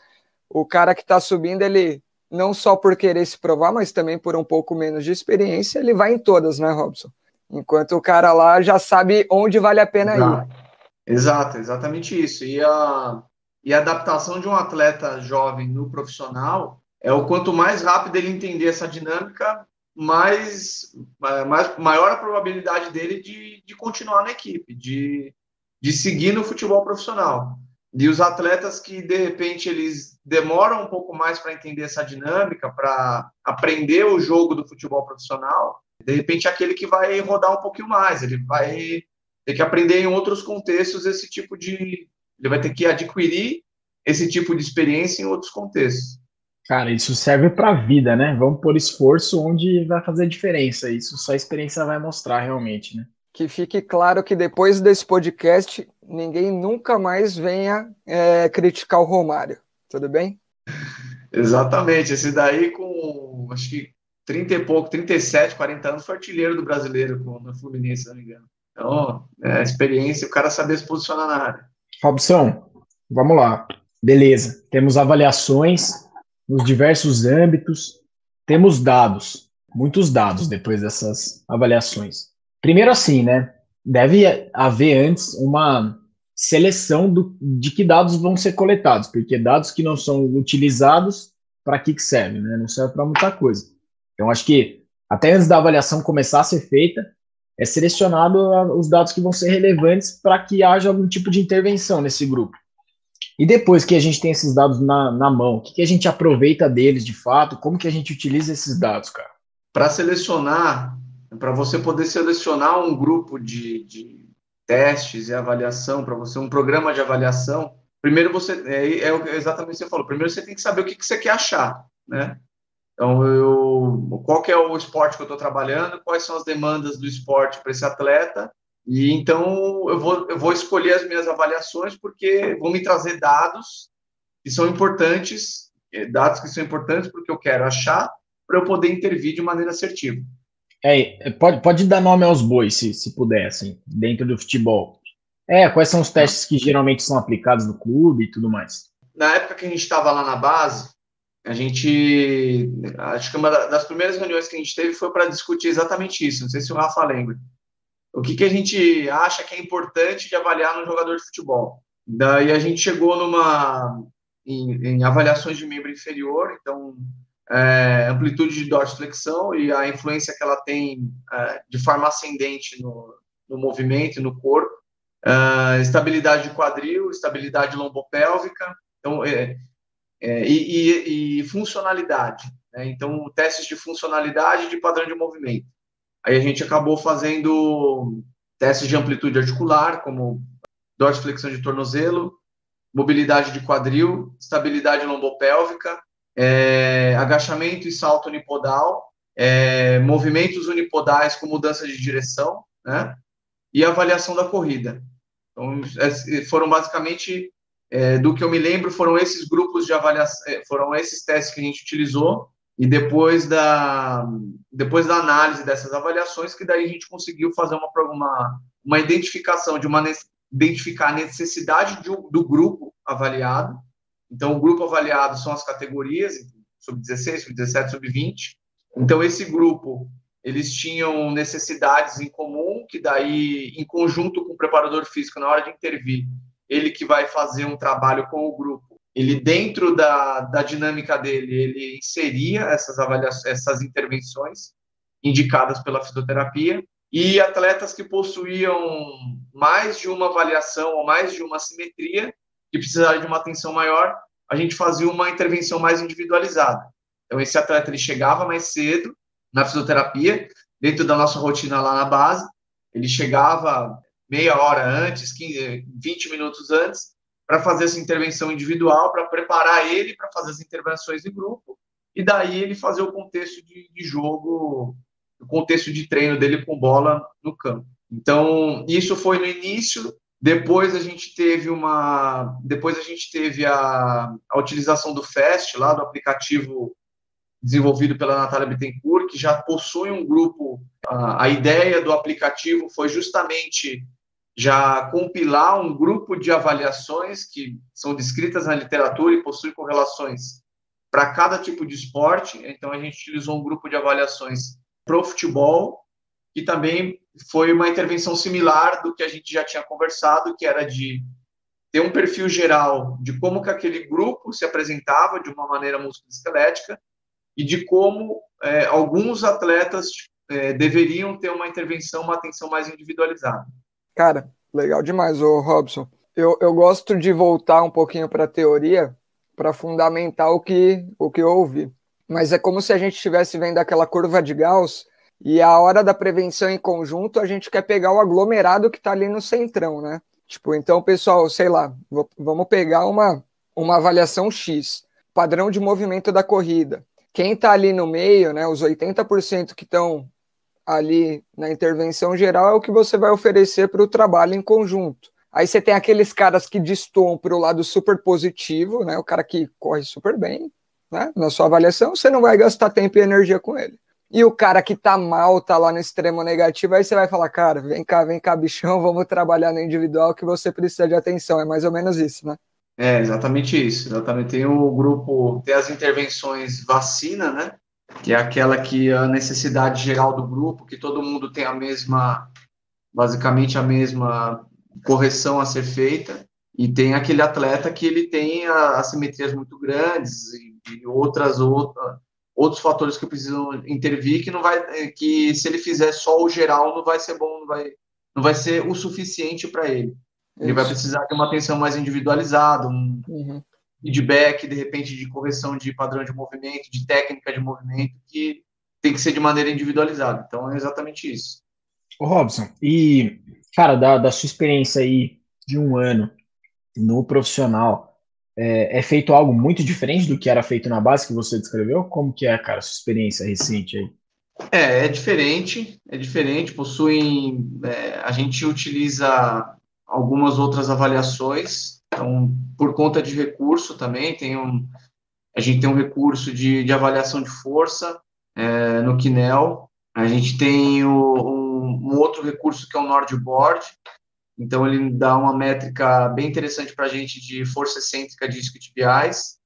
O cara que está subindo, ele não só por querer se provar, mas também por um pouco menos de experiência, ele vai em todas, né, Robson? Enquanto o cara lá já sabe onde vale a pena Exato. ir. Exato, exatamente isso. E a, e a adaptação de um atleta jovem no profissional é o quanto mais rápido ele entender essa dinâmica, mais, mais maior a probabilidade dele de, de continuar na equipe, de, de seguir no futebol profissional. E os atletas que, de repente, eles demoram um pouco mais para entender essa dinâmica, para aprender o jogo do futebol profissional, de repente, é aquele que vai rodar um pouquinho mais, ele vai ter que aprender em outros contextos esse tipo de. Ele vai ter que adquirir esse tipo de experiência em outros contextos. Cara, isso serve para a vida, né? Vamos por esforço onde vai fazer diferença. Isso só a experiência vai mostrar realmente, né? que fique claro que depois desse podcast, ninguém nunca mais venha é, criticar o Romário. Tudo bem? Exatamente. Esse daí, com acho que 30 e pouco, 37, 40 anos, foi artilheiro do brasileiro com, no Fluminense, se não me engano. Então, é, experiência, o cara saber se posicionar na área. Robson, vamos lá. Beleza. Temos avaliações nos diversos âmbitos, temos dados, muitos dados depois dessas avaliações. Primeiro assim, né? Deve haver antes uma seleção do, de que dados vão ser coletados, porque dados que não são utilizados, para que, que serve? Né? Não serve para muita coisa. Então, acho que até antes da avaliação começar a ser feita, é selecionado os dados que vão ser relevantes para que haja algum tipo de intervenção nesse grupo. E depois que a gente tem esses dados na, na mão, o que, que a gente aproveita deles de fato? Como que a gente utiliza esses dados, cara? Para selecionar para você poder selecionar um grupo de, de testes e avaliação, para você, um programa de avaliação, primeiro você, é, é exatamente o que você falou, primeiro você tem que saber o que, que você quer achar, né? Então, eu, qual é o esporte que eu estou trabalhando, quais são as demandas do esporte para esse atleta, e então eu vou, eu vou escolher as minhas avaliações porque vão me trazer dados que são importantes é, dados que são importantes porque eu quero achar para eu poder intervir de maneira assertiva. É, pode, pode dar nome aos bois, se, se puder, assim, dentro do futebol. É, quais são os testes que geralmente são aplicados no clube e tudo mais? Na época que a gente estava lá na base, a gente. Acho que uma das primeiras reuniões que a gente teve foi para discutir exatamente isso. Não sei se o Rafa lembra. O que, que a gente acha que é importante de avaliar no jogador de futebol? Daí a gente chegou numa. em, em avaliações de membro inferior, então. É, amplitude de dorsiflexão e a influência que ela tem é, de forma ascendente no, no movimento, no corpo, é, estabilidade de quadril, estabilidade lombopélvica, então, é, é, e, e, e, funcionalidade. Né? Então, testes de funcionalidade de padrão de movimento. Aí a gente acabou fazendo testes de amplitude articular, como dorsiflexão de tornozelo, mobilidade de quadril, estabilidade lombopélvica, é, agachamento e salto unipodal, é, movimentos unipodais com mudança de direção, né? E avaliação da corrida. Então, é, foram basicamente é, do que eu me lembro, foram esses grupos de avaliação, é, foram esses testes que a gente utilizou, e depois da, depois da análise dessas avaliações, que daí a gente conseguiu fazer uma, uma, uma identificação de uma identificar a necessidade de, do grupo avaliado. Então, o grupo avaliado são as categorias, sub-16, sub-17, sub-20. Então, esse grupo, eles tinham necessidades em comum, que daí, em conjunto com o preparador físico, na hora de intervir, ele que vai fazer um trabalho com o grupo, ele dentro da, da dinâmica dele, ele inseria essas avaliações, essas intervenções indicadas pela fisioterapia e atletas que possuíam mais de uma avaliação ou mais de uma simetria que precisaram de uma atenção maior, a gente fazia uma intervenção mais individualizada. Então esse atleta ele chegava mais cedo na fisioterapia, dentro da nossa rotina lá na base, ele chegava meia hora antes, 15, 20 minutos antes, para fazer essa intervenção individual, para preparar ele para fazer as intervenções em grupo, e daí ele fazer o contexto de, de jogo, o contexto de treino dele com bola no campo. Então, isso foi no início, depois a gente teve uma. Depois a gente teve a, a utilização do FAST, lá do aplicativo desenvolvido pela Natália Bittencourt, que já possui um grupo. A, a ideia do aplicativo foi justamente já compilar um grupo de avaliações que são descritas na literatura e possuem correlações para cada tipo de esporte. Então, a gente utilizou um grupo de avaliações para o futebol, que também foi uma intervenção similar do que a gente já tinha conversado, que era de ter um perfil geral de como que aquele grupo se apresentava de uma maneira musculoesquelética e de como é, alguns atletas é, deveriam ter uma intervenção, uma atenção mais individualizada. Cara, legal demais, ô Robson. Eu, eu gosto de voltar um pouquinho para a teoria para fundamentar o que, o que eu ouvi. Mas é como se a gente estivesse vendo aquela curva de Gauss e a hora da prevenção em conjunto a gente quer pegar o aglomerado que está ali no centrão, né? Tipo, então, pessoal, sei lá, vamos pegar uma, uma avaliação X, padrão de movimento da corrida. Quem está ali no meio, né, os 80% que estão ali na intervenção geral é o que você vai oferecer para o trabalho em conjunto. Aí você tem aqueles caras que destoam para o lado super positivo, né? O cara que corre super bem, né? Na sua avaliação, você não vai gastar tempo e energia com ele. E o cara que tá mal, tá lá no extremo negativo, aí você vai falar, cara, vem cá, vem cá, bichão, vamos trabalhar no individual que você precisa de atenção. É mais ou menos isso, né? É, exatamente isso. Exatamente. Tem o grupo, tem as intervenções vacina, né? que é aquela que a necessidade geral do grupo, que todo mundo tem a mesma, basicamente a mesma correção a ser feita, e tem aquele atleta que ele tem assimetrias muito grandes e, e outras outra, outros fatores que precisam intervir que não vai que se ele fizer só o geral não vai ser bom, não vai não vai ser o suficiente para ele. Ele Isso. vai precisar de uma atenção mais individualizada, um, uhum feedback, de repente, de correção de padrão de movimento, de técnica de movimento, que tem que ser de maneira individualizada. Então, é exatamente isso. Ô, Robson, e, cara, da, da sua experiência aí de um ano no profissional, é, é, feito algo muito diferente do que era feito na base que você descreveu? Como que é, cara, sua experiência recente aí? É, é diferente, é diferente, possuem, é, a gente utiliza algumas outras avaliações então, por conta de recurso também, tem um, a gente tem um recurso de, de avaliação de força é, no Kinel, a gente tem o, um, um, outro recurso que é o Nordboard, então ele dá uma métrica bem interessante para a gente de força excêntrica de isquiotibiais,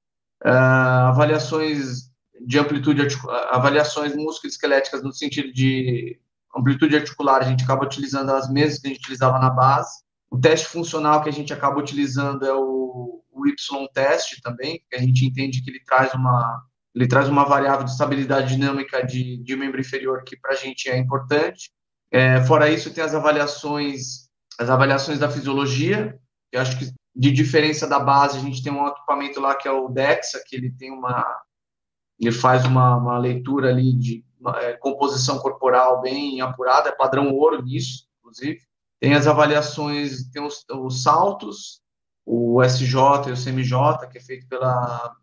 uh, avaliações de amplitude, avaliações musculoesqueléticas no sentido de amplitude articular, a gente acaba utilizando as mesmas que a gente utilizava na base. O teste funcional que a gente acaba utilizando é o, o Y-teste também, que a gente entende que ele traz uma, ele traz uma variável de estabilidade dinâmica de, de membro inferior que para a gente é importante. É, fora isso, tem as avaliações, as avaliações da fisiologia, eu acho que de diferença da base, a gente tem um equipamento lá que é o DEXA, que ele tem uma, ele faz uma, uma leitura ali de é, composição corporal bem apurada, é padrão ouro nisso, inclusive. Tem as avaliações, tem os, os saltos, o SJ e o CMJ, que é feito pela,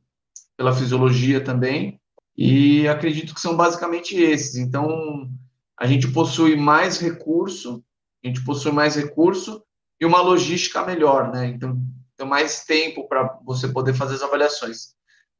pela fisiologia também, e acredito que são basicamente esses. Então, a gente possui mais recurso, a gente possui mais recurso e uma logística melhor, né? Então, tem mais tempo para você poder fazer as avaliações.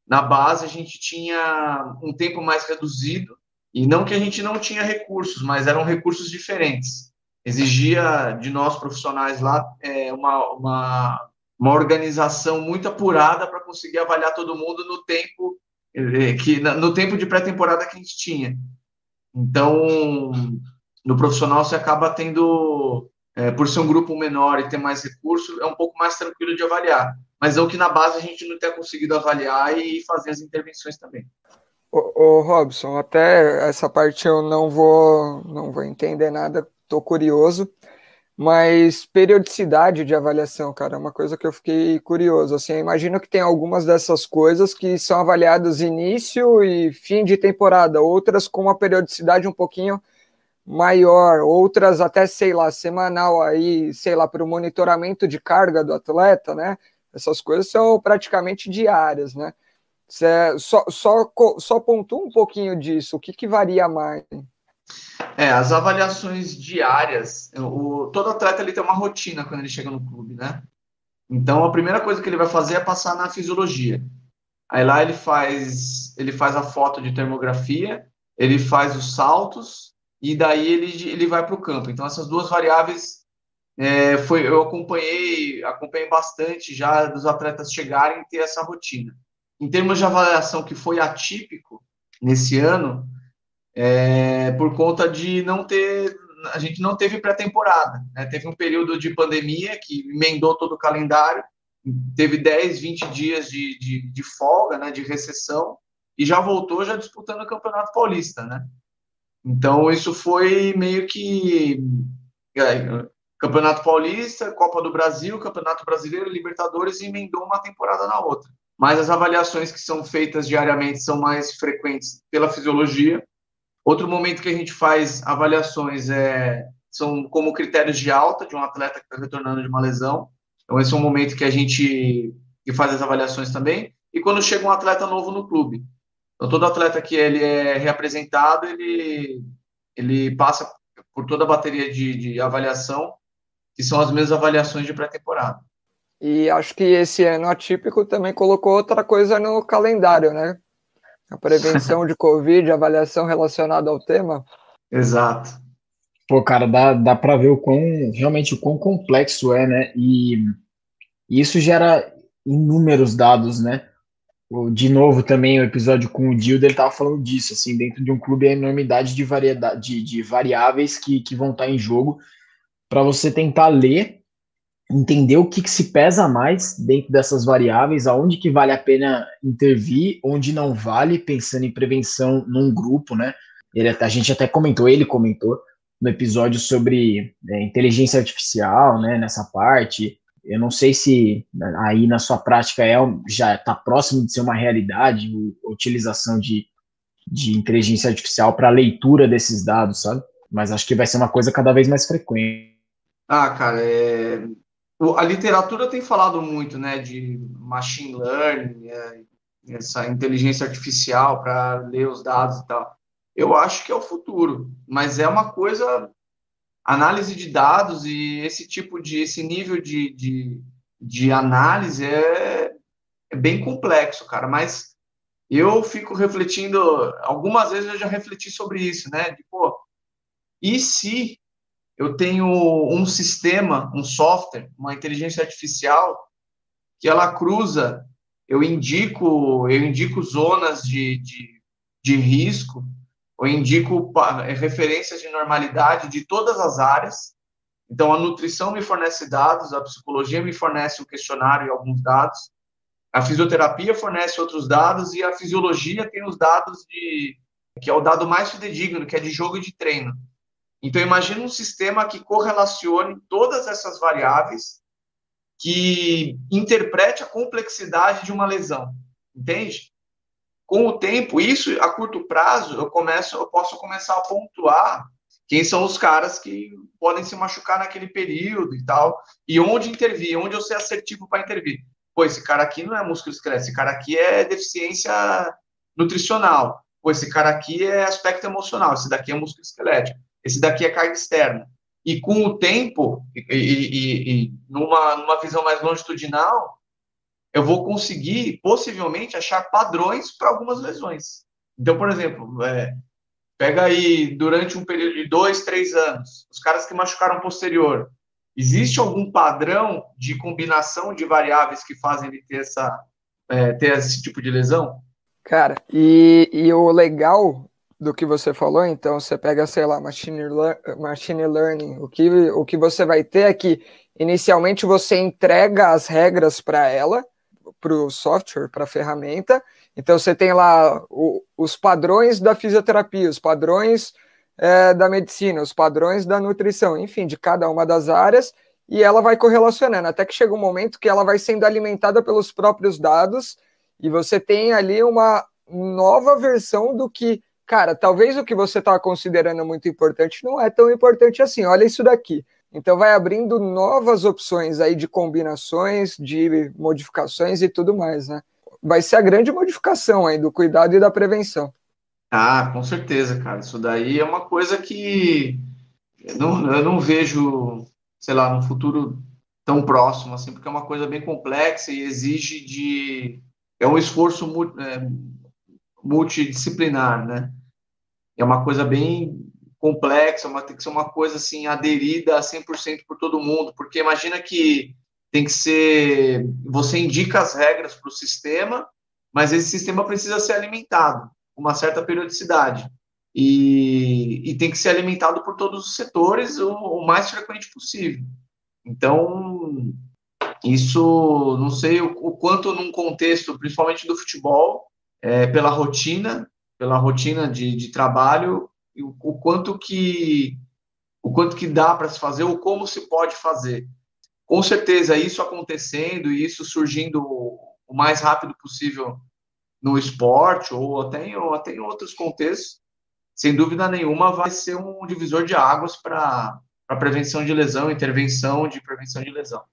Na base, a gente tinha um tempo mais reduzido, e não que a gente não tinha recursos, mas eram recursos diferentes. Exigia de nós profissionais lá é, uma, uma, uma organização muito apurada para conseguir avaliar todo mundo no tempo é, que no tempo de pré-temporada que a gente tinha. Então, no profissional você acaba tendo, é, por ser um grupo menor e ter mais recursos, é um pouco mais tranquilo de avaliar. Mas é o que na base a gente não tem conseguido avaliar e fazer as intervenções também. Ô, Robson, até essa parte eu não vou, não vou entender nada, estou curioso, mas periodicidade de avaliação, cara, é uma coisa que eu fiquei curioso. Assim, imagino que tem algumas dessas coisas que são avaliadas início e fim de temporada, outras com uma periodicidade um pouquinho maior, outras até, sei lá, semanal aí, sei lá, para o monitoramento de carga do atleta, né? Essas coisas são praticamente diárias, né? Cê só, só, só pontua um pouquinho disso. O que, que varia mais? É, as avaliações diárias, o, todo atleta ele tem uma rotina quando ele chega no clube, né? Então a primeira coisa que ele vai fazer é passar na fisiologia. Aí lá ele faz, ele faz a foto de termografia, ele faz os saltos e daí ele, ele vai para o campo. Então essas duas variáveis é, foi, eu acompanhei, acompanhei bastante já dos atletas chegarem e ter essa rotina. Em termos de avaliação que foi atípico nesse ano, é, por conta de não ter, a gente não teve pré-temporada, né? Teve um período de pandemia que emendou todo o calendário, teve 10, 20 dias de, de, de folga, né, de recessão, e já voltou já disputando o Campeonato Paulista, né? Então, isso foi meio que é, Campeonato Paulista, Copa do Brasil, Campeonato Brasileiro, Libertadores, e emendou uma temporada na outra mas as avaliações que são feitas diariamente são mais frequentes pela fisiologia. Outro momento que a gente faz avaliações é, são como critérios de alta de um atleta que está retornando de uma lesão. Então, esse é um momento que a gente que faz as avaliações também. E quando chega um atleta novo no clube. Então, todo atleta que ele é reapresentado, ele, ele passa por toda a bateria de, de avaliação, que são as mesmas avaliações de pré-temporada. E acho que esse ano atípico também colocou outra coisa no calendário, né? A prevenção de Covid, avaliação relacionada ao tema. Exato. Pô, cara, dá, dá para ver o quão, realmente o quão complexo é, né? E, e isso gera inúmeros dados, né? De novo, também o episódio com o Dildo, ele tava falando disso, assim, dentro de um clube a enormidade de, variedade, de, de variáveis que, que vão estar em jogo para você tentar ler entender o que, que, se pesa mais dentro dessas variáveis, aonde que vale a pena intervir, onde não vale, pensando em prevenção num grupo, né? Ele, a gente até comentou, ele comentou no episódio sobre é, inteligência artificial, né? Nessa parte, eu não sei se aí na sua prática é já está próximo de ser uma realidade a utilização de, de inteligência artificial para leitura desses dados, sabe? Mas acho que vai ser uma coisa cada vez mais frequente. Ah, cara, é, a literatura tem falado muito, né, de machine learning, é, essa inteligência artificial para ler os dados e tal. Eu acho que é o futuro, mas é uma coisa análise de dados e esse tipo de esse nível de, de, de análise é, é bem complexo, cara. Mas eu fico refletindo, algumas vezes eu já refleti sobre isso, né? De, pô, e se eu tenho um sistema, um software, uma inteligência artificial que ela cruza, eu indico, eu indico zonas de, de, de risco, eu indico referências de normalidade de todas as áreas. Então, a nutrição me fornece dados, a psicologia me fornece um questionário e alguns dados, a fisioterapia fornece outros dados e a fisiologia tem os dados de que é o dado mais fidedigno, que é de jogo e de treino. Então imagine um sistema que correlacione todas essas variáveis, que interprete a complexidade de uma lesão, entende? Com o tempo, isso a curto prazo, eu começo, eu posso começar a pontuar quem são os caras que podem se machucar naquele período e tal, e onde intervir, onde eu ser assertivo para intervir pô, esse cara aqui não é músculo esqueleto, esse cara aqui é deficiência nutricional, pô, esse cara aqui é aspecto emocional, esse daqui é músculo esquelético, esse daqui é carga externa. E com o tempo, e, e, e numa, numa visão mais longitudinal, eu vou conseguir, possivelmente, achar padrões para algumas lesões. Então, por exemplo, é, pega aí, durante um período de dois, três anos, os caras que machucaram posterior, Existe algum padrão de combinação de variáveis que fazem ele ter, essa, é, ter esse tipo de lesão? Cara, e, e o legal do que você falou, então você pega, sei lá, machine, machine learning, o que, o que você vai ter é que inicialmente você entrega as regras para ela, para o software, para a ferramenta. Então você tem lá o, os padrões da fisioterapia, os padrões é, da medicina, os padrões da nutrição, enfim, de cada uma das áreas, e ela vai correlacionando, até que chega um momento que ela vai sendo alimentada pelos próprios dados, e você tem ali uma nova versão do que, cara, talvez o que você está considerando muito importante não é tão importante assim, olha isso daqui. Então vai abrindo novas opções aí de combinações, de modificações e tudo mais, né? Vai ser a grande modificação aí do cuidado e da prevenção. Ah, com certeza, cara. Isso daí é uma coisa que eu não, eu não vejo, sei lá, no futuro tão próximo, assim, porque é uma coisa bem complexa e exige de. É um esforço é, multidisciplinar, né? É uma coisa bem complexa, mas tem que ser uma coisa assim aderida a 100% por todo mundo, porque imagina que tem que ser você indica as regras para o sistema, mas esse sistema precisa ser alimentado uma certa periodicidade. E, e tem que ser alimentado por todos os setores o, o mais frequente possível. Então, isso, não sei o, o, quanto num contexto, principalmente do futebol, é, pela rotina, pela rotina de, de trabalho, o, o, quanto que o quanto que dá para se fazer ou como se pode fazer. Com certeza, isso acontecendo e isso surgindo o mais rápido possível no esporte ou até em, ou até em outros contextos, sem dúvida nenhuma vai ser um divisor de águas para a prevenção de lesão, intervenção de prevenção de lesão.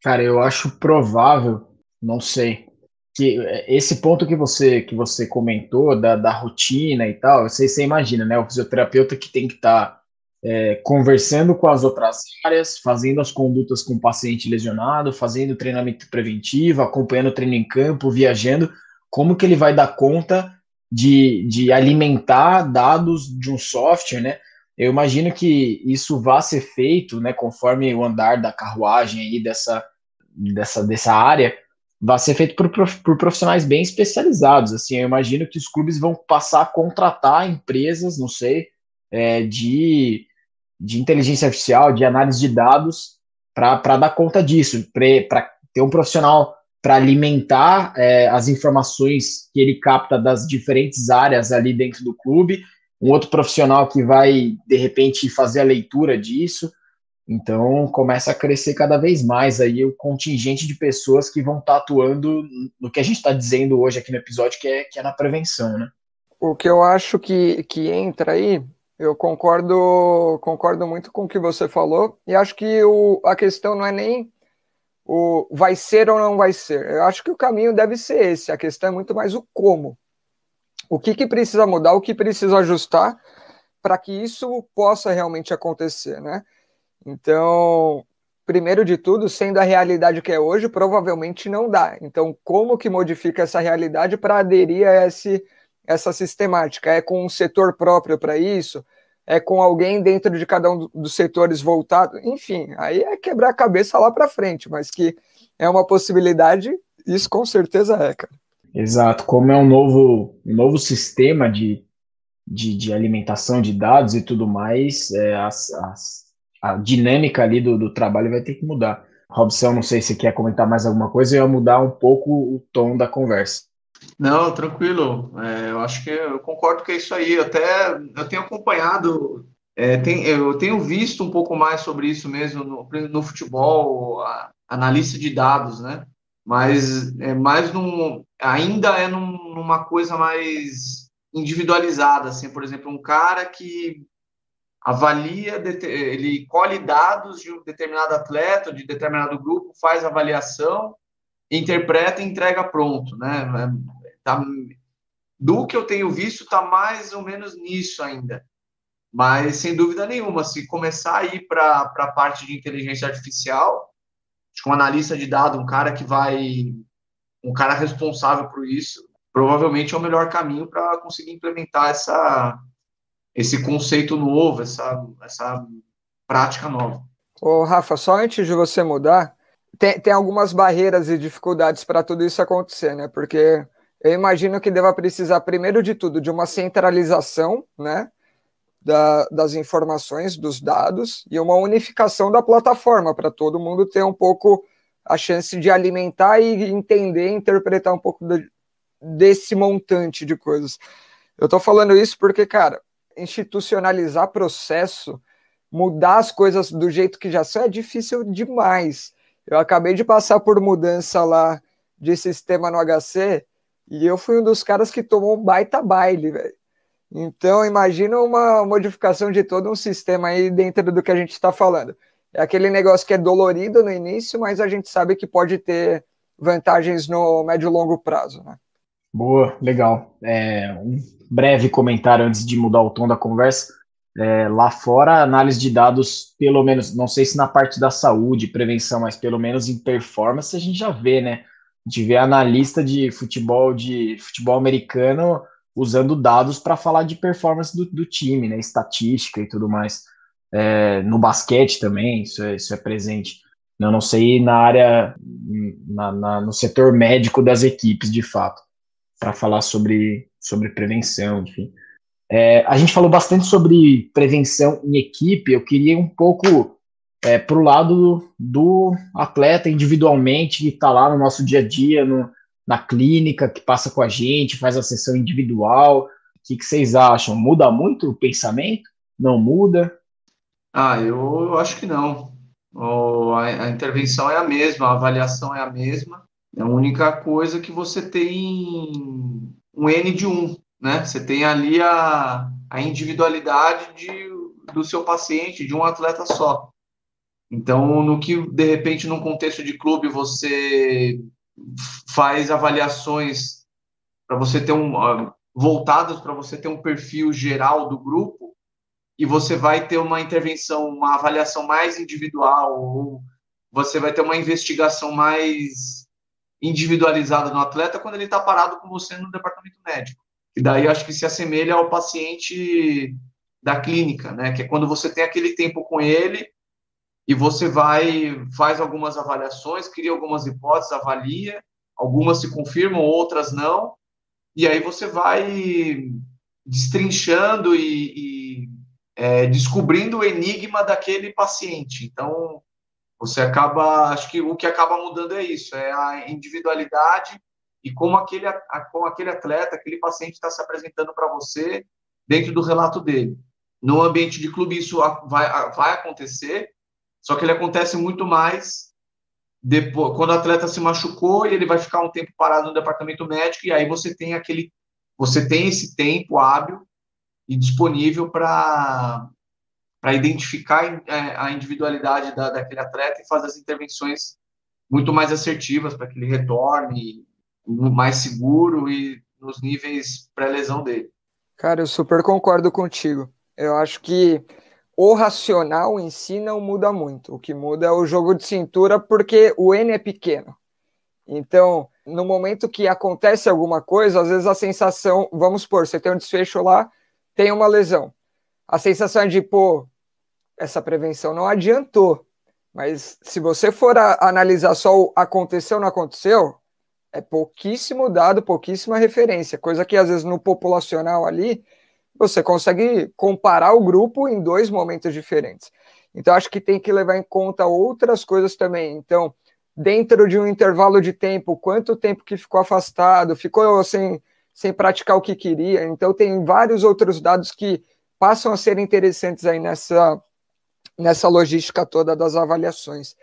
Cara, eu acho provável, não sei, que esse ponto que você que você comentou da, da rotina e tal, você, você imagina, né? O fisioterapeuta que tem que estar tá, é, conversando com as outras áreas, fazendo as condutas com o paciente lesionado, fazendo treinamento preventivo, acompanhando o treino em campo, viajando como que ele vai dar conta de, de alimentar dados de um software, né? Eu imagino que isso vá ser feito, né, conforme o andar da carruagem aí dessa, dessa, dessa área, vai ser feito por, por profissionais bem especializados. Assim, eu imagino que os clubes vão passar a contratar empresas, não sei, é, de, de inteligência artificial, de análise de dados, para dar conta disso, para ter um profissional para alimentar é, as informações que ele capta das diferentes áreas ali dentro do clube, um outro profissional que vai, de repente, fazer a leitura disso. Então, começa a crescer cada vez mais aí o contingente de pessoas que vão estar tá atuando no que a gente está dizendo hoje aqui no episódio, que é, que é na prevenção, né? O que eu acho que, que entra aí, eu concordo, concordo muito com o que você falou, e acho que o, a questão não é nem o vai ser ou não vai ser. Eu acho que o caminho deve ser esse. A questão é muito mais o como. O que, que precisa mudar, o que precisa ajustar para que isso possa realmente acontecer, né? Então, primeiro de tudo, sendo a realidade que é hoje, provavelmente não dá. Então, como que modifica essa realidade para aderir a esse, essa sistemática? É com um setor próprio para isso? É com alguém dentro de cada um dos setores voltado? Enfim, aí é quebrar a cabeça lá para frente, mas que é uma possibilidade, isso com certeza é, cara. Exato, como é um novo, um novo sistema de, de, de alimentação de dados e tudo mais, é, as, as, a dinâmica ali do, do trabalho vai ter que mudar. Robson, não sei se quer comentar mais alguma coisa, eu ia mudar um pouco o tom da conversa. Não, tranquilo. É, eu acho que eu concordo que é isso aí. Até eu tenho acompanhado, é, tem, eu tenho visto um pouco mais sobre isso mesmo no, no futebol, a, analista de dados, né? Mas é mais num, ainda é num, numa coisa mais individualizada, assim, por exemplo, um cara que avalia, ele colhe dados de um determinado atleta, de determinado grupo, faz avaliação, interpreta e entrega pronto, né? Tá, do que eu tenho visto, está mais ou menos nisso ainda. Mas, sem dúvida nenhuma, se começar a ir para a parte de inteligência artificial, acho que um analista de dados, um cara que vai, um cara responsável por isso, provavelmente é o melhor caminho para conseguir implementar essa, esse conceito novo, essa, essa prática nova. Ô, Rafa, só antes de você mudar, tem, tem algumas barreiras e dificuldades para tudo isso acontecer, né? Porque eu imagino que deva precisar, primeiro de tudo, de uma centralização, né? Da, das informações, dos dados, e uma unificação da plataforma, para todo mundo ter um pouco a chance de alimentar e entender, interpretar um pouco de, desse montante de coisas. Eu estou falando isso porque, cara, institucionalizar processo, mudar as coisas do jeito que já são, é difícil demais. Eu acabei de passar por mudança lá de sistema no HC e eu fui um dos caras que tomou um baita baile, velho. Então, imagina uma modificação de todo um sistema aí dentro do que a gente está falando. É aquele negócio que é dolorido no início, mas a gente sabe que pode ter vantagens no médio e longo prazo, né? Boa, legal. É, breve comentário antes de mudar o tom da conversa. É, lá fora, análise de dados, pelo menos, não sei se na parte da saúde, prevenção, mas pelo menos em performance, a gente já vê, né? A gente vê analista de futebol de futebol americano usando dados para falar de performance do, do, time, né? Estatística e tudo mais. É, no basquete também, isso é, isso é presente. Eu não sei na área, na, na, no setor médico das equipes, de fato para falar sobre, sobre prevenção, enfim. É, a gente falou bastante sobre prevenção em equipe, eu queria um pouco é, para o lado do atleta individualmente, que está lá no nosso dia a dia, no, na clínica, que passa com a gente, faz a sessão individual. O que, que vocês acham? Muda muito o pensamento? Não muda? Ah, eu, acho que não. A, a intervenção é a mesma, a avaliação é a mesma. É a única coisa que você tem um N de 1, né? Você tem ali a, a individualidade de, do seu paciente, de um atleta só. Então, no que, de repente, num contexto de clube, você faz avaliações para você ter um voltadas para você ter um perfil geral do grupo e você vai ter uma intervenção, uma avaliação mais individual ou você vai ter uma investigação mais individualizada no atleta quando ele está parado com você no departamento médico. E daí acho que se assemelha ao paciente da clínica, né? Que é quando você tem aquele tempo com ele e você vai, faz algumas avaliações, cria algumas hipóteses, avalia, algumas se confirmam, outras não, e aí você vai destrinchando e, e é, descobrindo o enigma daquele paciente. Então, você acaba, acho que o que acaba mudando é isso, é a individualidade e como aquele, como aquele atleta, aquele paciente está se apresentando para você dentro do relato dele. No ambiente de clube isso vai, vai acontecer, só que ele acontece muito mais depois, quando o atleta se machucou e ele vai ficar um tempo parado no departamento médico e aí você tem aquele, você tem esse tempo hábil e disponível para para identificar é, a individualidade da, daquele atleta e fazer as intervenções muito mais assertivas para que ele retorne mais seguro e nos níveis pré-lesão dele. Cara, eu super concordo contigo. Eu acho que o racional em si não muda muito. O que muda é o jogo de cintura, porque o N é pequeno. Então, no momento que acontece alguma coisa, às vezes a sensação, vamos supor, você tem um desfecho lá, tem uma lesão. A sensação é de, pô, essa prevenção não adiantou. Mas se você for analisar só o aconteceu não aconteceu, é pouquíssimo dado, pouquíssima referência, coisa que às vezes no populacional ali você consegue comparar o grupo em dois momentos diferentes. Então acho que tem que levar em conta outras coisas também. Então, dentro de um intervalo de tempo, quanto tempo que ficou afastado, ficou sem, sem praticar o que queria. Então tem vários outros dados que passam a ser interessantes aí nessa nessa logística toda das avaliações.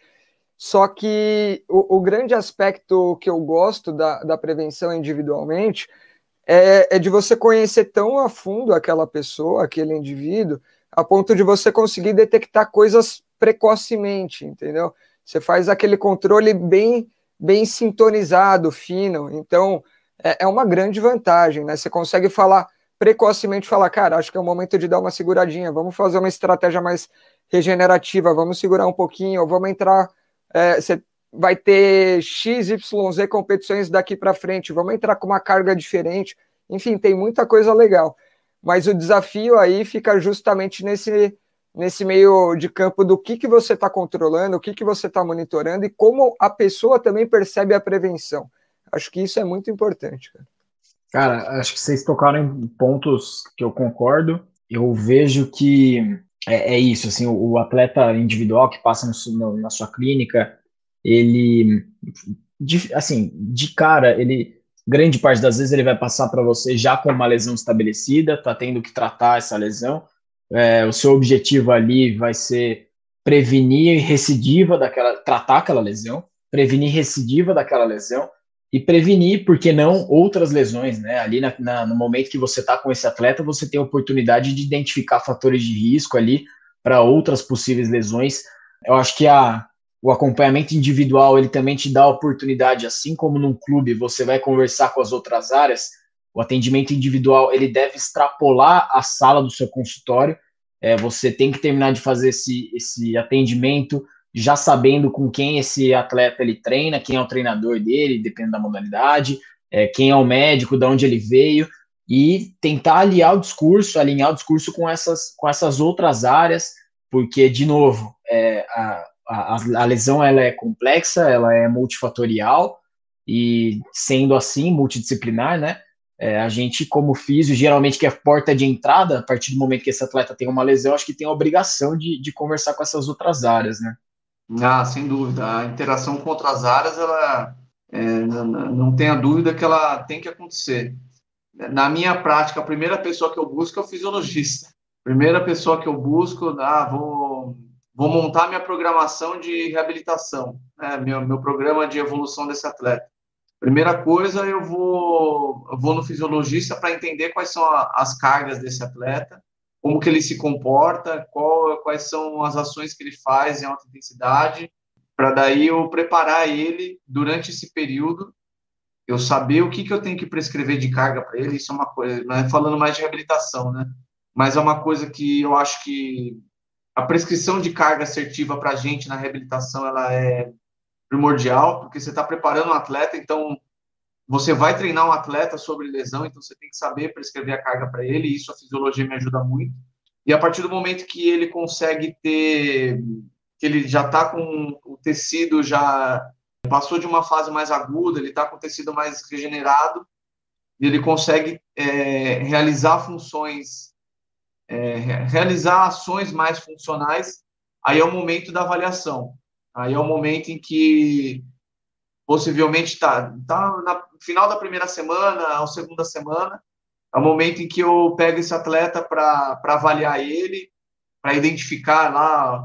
Só que o, o grande aspecto que eu gosto da, da prevenção individualmente é, é, de você conhecer tão a fundo aquela pessoa, aquele indivíduo, a ponto de você conseguir detectar coisas precocemente, entendeu? Você faz aquele controle bem, bem sintonizado, fino. Então, é, é uma grande vantagem, né? Você consegue falar precocemente, falar, cara, acho que é o momento de dar uma seguradinha, vamos fazer uma estratégia mais regenerativa, vamos segurar um pouquinho, ou vamos entrar é, você vai ter X, Y, Z competições daqui para frente, vamos entrar com uma carga diferente. Enfim, tem muita coisa legal. Mas o desafio aí fica justamente nesse, nesse meio de campo do que, que você está controlando, o que, que você está monitorando e como a pessoa também percebe a prevenção. Acho que isso é muito importante. Cara, cara acho que vocês tocaram em pontos que eu concordo. Eu vejo que é, é isso, assim, o, o, atleta individual que passa no, no, na sua clínica, ele, de, assim, de cara, ele, grande parte das vezes ele vai passar para você já com uma lesão estabelecida, tá tendo que tratar essa lesão, é, o seu objetivo ali vai ser prevenir recidiva daquela, tratar aquela lesão, prevenir recidiva daquela lesão, e prevenir, por que não, outras lesões, né? Ali na, na, no momento que você está com esse atleta, você tem a oportunidade de identificar fatores de risco ali para outras possíveis lesões. Eu acho que a, o acompanhamento individual ele também te dá a oportunidade, assim como num clube você vai conversar com as outras áreas, o atendimento individual ele deve extrapolar a sala do seu consultório. É, você tem que terminar de fazer esse, esse atendimento já sabendo com quem esse atleta ele treina, quem é o treinador dele, dependendo da modalidade, é, quem é o médico, de onde ele veio, e tentar aliar o discurso, alinhar o discurso com essas, com essas outras áreas, porque, de novo, é, a, a, a lesão ela é complexa, ela é multifatorial, e sendo assim, multidisciplinar, né? É, a gente, como físio, geralmente que é porta de entrada, a partir do momento que esse atleta tem uma lesão, acho que tem a obrigação de, de conversar com essas outras áreas, né? Ah, sem dúvida. A interação com outras áreas, ela é, não, tenha dúvida que ela tem que acontecer. Na minha prática, a primeira pessoa que eu busco é o fisiologista. Primeira pessoa que eu busco, ah, vou, vou montar minha programação de reabilitação, né, meu, meu programa de evolução desse atleta. Primeira coisa, eu vou, eu vou no fisiologista para entender quais são a, as cargas desse atleta, como que ele se comporta, qual, quais são as ações que ele faz em alta intensidade, para daí eu preparar ele durante esse período, eu saber o que, que eu tenho que prescrever de carga para ele, isso é uma coisa, não é falando mais de reabilitação, né? Mas é uma coisa que eu acho que a prescrição de carga assertiva para a gente na reabilitação ela é primordial, porque você está preparando um atleta, então você vai treinar um atleta sobre lesão, então você tem que saber prescrever a carga para ele, e isso a fisiologia me ajuda muito. E a partir do momento que ele consegue ter, que ele já está com o tecido já passou de uma fase mais aguda, ele está com o tecido mais regenerado, e ele consegue é, realizar funções, é, realizar ações mais funcionais, aí é o momento da avaliação. Aí é o momento em que possivelmente está tá na final da primeira semana ou segunda semana, é o momento em que eu pego esse atleta para avaliar ele, para identificar lá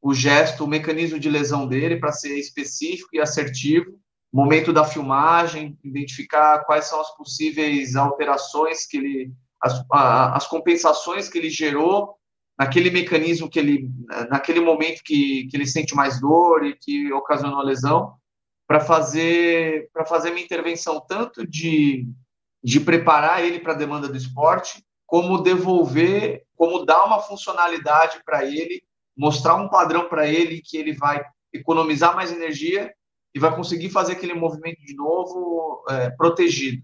o gesto, o mecanismo de lesão dele, para ser específico e assertivo. Momento da filmagem, identificar quais são as possíveis alterações que ele, as, as compensações que ele gerou naquele mecanismo que ele, naquele momento que, que ele sente mais dor e que ocasionou a lesão para fazer para fazer minha intervenção tanto de, de preparar ele para a demanda do esporte, como devolver, como dar uma funcionalidade para ele, mostrar um padrão para ele que ele vai economizar mais energia e vai conseguir fazer aquele movimento de novo é, protegido.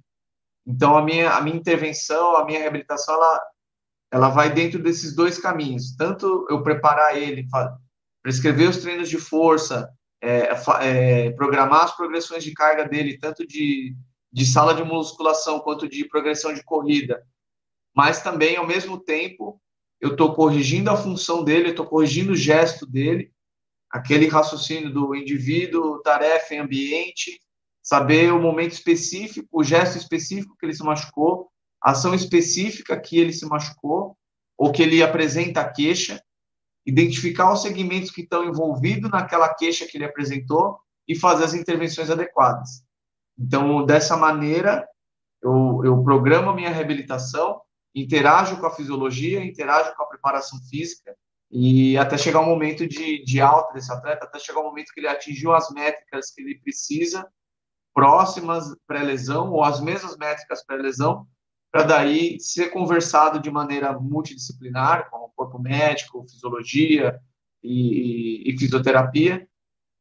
Então, a minha, a minha intervenção, a minha reabilitação, ela, ela vai dentro desses dois caminhos. Tanto eu preparar ele, prescrever os treinos de força, é, é, programar as progressões de carga dele, tanto de, de sala de musculação quanto de progressão de corrida, mas também, ao mesmo tempo, eu estou corrigindo a função dele, estou corrigindo o gesto dele, aquele raciocínio do indivíduo, tarefa ambiente, saber o momento específico, o gesto específico que ele se machucou, a ação específica que ele se machucou, ou que ele apresenta a queixa, identificar os segmentos que estão envolvidos naquela queixa que ele apresentou e fazer as intervenções adequadas. Então, dessa maneira, eu, eu programo a minha reabilitação, interajo com a fisiologia, interajo com a preparação física e até chegar o momento de, de alta desse atleta, até chegar o momento que ele atingiu as métricas que ele precisa, próximas pré-lesão ou as mesmas métricas pré-lesão, para daí ser conversado de maneira multidisciplinar, com o corpo médico, fisiologia e, e, e fisioterapia,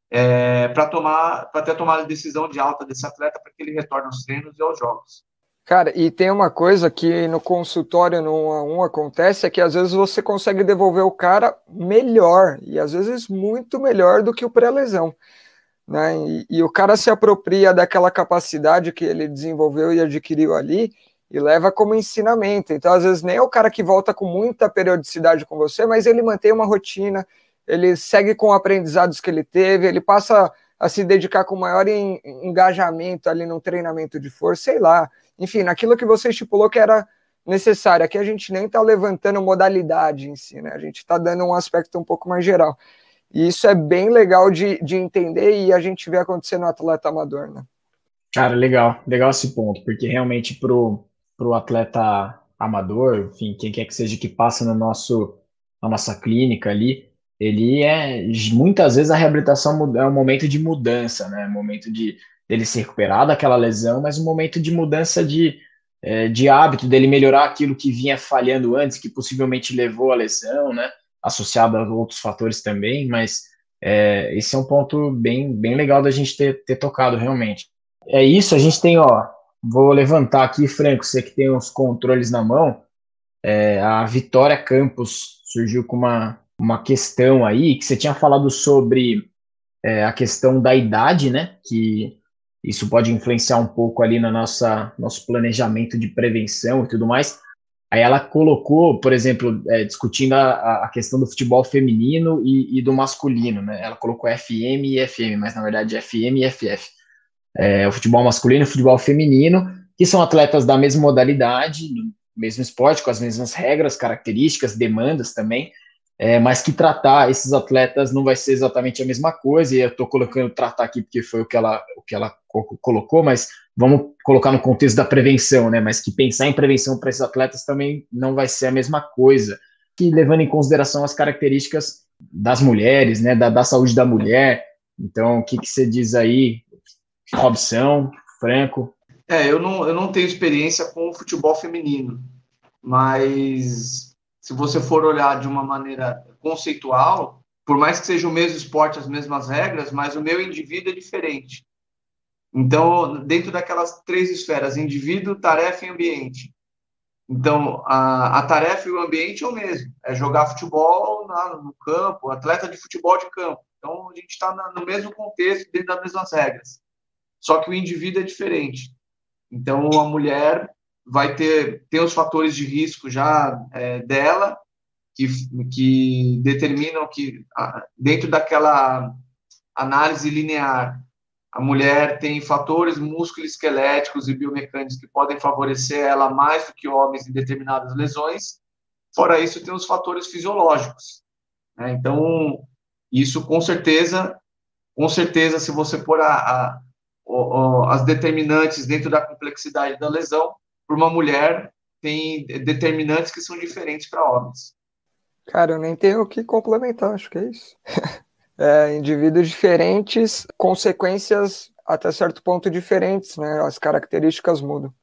é, para tomar, para ter tomado a decisão de alta desse atleta para que ele retorne aos treinos e aos jogos. Cara, e tem uma coisa que no consultório no 1 a 1 acontece é que às vezes você consegue devolver o cara melhor e às vezes muito melhor do que o pré-lesão. Né? E, e, o cara se apropria daquela capacidade que ele desenvolveu e adquiriu ali e leva como ensinamento. Então, às vezes, nem é o cara que volta com muita periodicidade com você, mas ele mantém uma rotina, ele segue com aprendizados que ele teve, ele passa a se dedicar com maior engajamento ali no treinamento de força, sei lá. Enfim, naquilo que você estipulou que era necessário. Aqui a gente nem está levantando modalidade em si, né? A gente está dando um aspecto um pouco mais geral. E isso é bem legal de, de entender e a gente vê acontecer no atleta amador, né? Cara, legal, legal esse ponto, porque realmente pro, para o atleta amador, enfim, quem quer que seja que passa no nosso, na nossa clínica ali, ele é muitas vezes a reabilitação é um momento de mudança, né? Um momento de dele se recuperar daquela lesão, mas um momento de mudança de, é, de hábito, dele melhorar aquilo que vinha falhando antes, que possivelmente levou à lesão, né? Associado a outros fatores também, mas é, esse é um ponto bem, bem legal da gente ter, ter tocado realmente. É isso, a gente tem, ó, Vou levantar aqui, Franco, você que tem os controles na mão. É, a Vitória Campos surgiu com uma, uma questão aí, que você tinha falado sobre é, a questão da idade, né? Que isso pode influenciar um pouco ali na nossa nosso planejamento de prevenção e tudo mais. Aí ela colocou, por exemplo, é, discutindo a, a, questão do futebol feminino e, e, do masculino, né? Ela colocou FM e FM, mas na verdade é FM e FF é, o futebol masculino e o futebol feminino, que são atletas da mesma modalidade, do mesmo esporte, com as mesmas regras, características, demandas também, é, mas que tratar esses atletas não vai ser exatamente a mesma coisa, e eu estou colocando tratar aqui porque foi o que ela, o que ela colocou, mas vamos colocar no contexto da prevenção, né? Mas que pensar em prevenção para esses atletas também não vai ser a mesma coisa, que levando em consideração as características das mulheres, né? Da, da saúde da mulher. Então, o que, que você diz aí? Robson, Franco. É, eu não, eu não tenho experiência com o futebol feminino, mas se você for olhar de uma maneira conceitual, por mais que seja o mesmo esporte, as mesmas regras, mas o meu indivíduo é diferente. Então, dentro daquelas três esferas, indivíduo, tarefa e ambiente. Então, a, a tarefa e o ambiente é o mesmo, é jogar futebol na, no campo, atleta de futebol de campo. Então, a gente está no mesmo contexto, dentro das mesmas regras. Só que o indivíduo é diferente. Então, a mulher vai ter, ter os fatores de risco já é, dela, que, que determinam que, dentro daquela análise linear, a mulher tem fatores músculo-esqueléticos e biomecânicos que podem favorecer ela mais do que homens em determinadas lesões. Fora isso, tem os fatores fisiológicos. Né? Então, isso com certeza, com certeza, se você pôr a, a as determinantes dentro da complexidade da lesão, para uma mulher, tem determinantes que são diferentes para homens. Cara, eu nem tenho o que complementar, acho que é isso. É, indivíduos diferentes, consequências até certo ponto diferentes, né? As características mudam.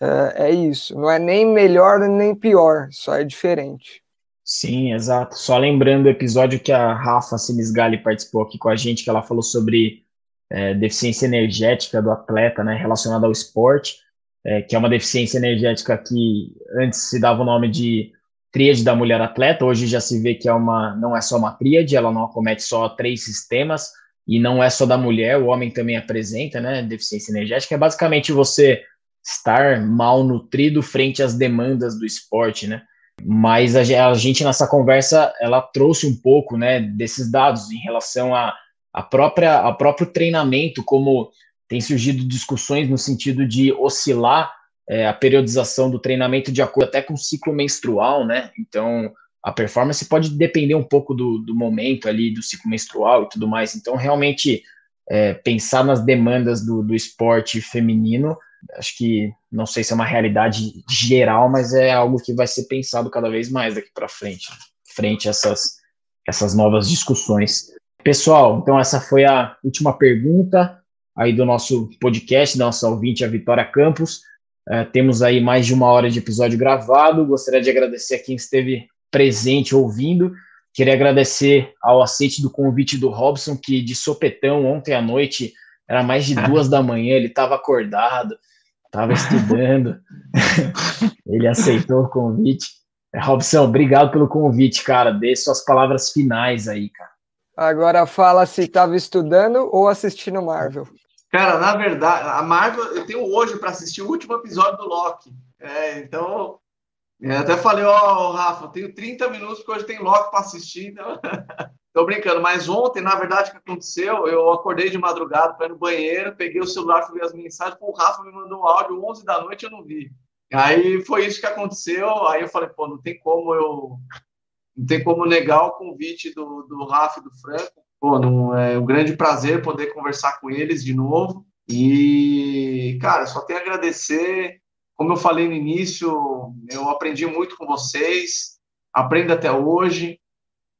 É, é, isso. Não é nem melhor nem pior, só é diferente. Sim, exato. Só lembrando o episódio que a Rafa Sinisgali participou aqui com a gente, que ela falou sobre é, deficiência energética do atleta, né, relacionada ao esporte, é, que é uma deficiência energética que antes se dava o nome de tríade da mulher atleta, hoje já se vê que é uma, não é só uma tríade, ela não acomete só três sistemas, e não é só da mulher, o homem também apresenta, né, deficiência energética, é basicamente você estar mal nutrido frente às demandas do esporte, né, mas a, gente nessa conversa, ela trouxe um pouco, né, desses dados em relação a a própria a próprio treinamento, como tem surgido discussões no sentido de oscilar é, a periodização do treinamento de acordo até com o ciclo menstrual, né? Então a performance pode depender um pouco do, do momento ali do ciclo menstrual e tudo mais. Então realmente é, pensar nas demandas do, do esporte feminino, acho que não sei se é uma realidade geral, mas é algo que vai ser pensado cada vez mais daqui para frente, frente a essas essas novas discussões. Pessoal, então essa foi a última pergunta aí do nosso podcast, da nossa ouvinte, a Vitória Campos. É, temos aí mais de uma hora de episódio gravado. Gostaria de agradecer a quem esteve presente ouvindo. Queria agradecer ao aceite do convite do Robson, que de sopetão ontem à noite, era mais de duas da manhã, ele estava acordado, estava estudando. ele aceitou o convite. Robson, obrigado pelo convite, cara. Dê suas palavras finais aí, cara. Agora fala se estava estudando ou assistindo Marvel. Cara, na verdade, a Marvel, eu tenho hoje para assistir o último episódio do Loki. É, então, eu até falei, ó, oh, Rafa, tenho 30 minutos porque hoje tem Loki para assistir. Então... Tô brincando, mas ontem, na verdade, o que aconteceu? Eu acordei de madrugada para ir no banheiro, peguei o celular, fui ver as mensagens, o Rafa me mandou um áudio 11 da noite, eu não vi. Aí foi isso que aconteceu. Aí eu falei, pô, não tem como eu não tem como negar o convite do, do Rafa e do Franco. Pô, não, é um grande prazer poder conversar com eles de novo. E, cara, só tenho a agradecer. Como eu falei no início, eu aprendi muito com vocês, aprendo até hoje.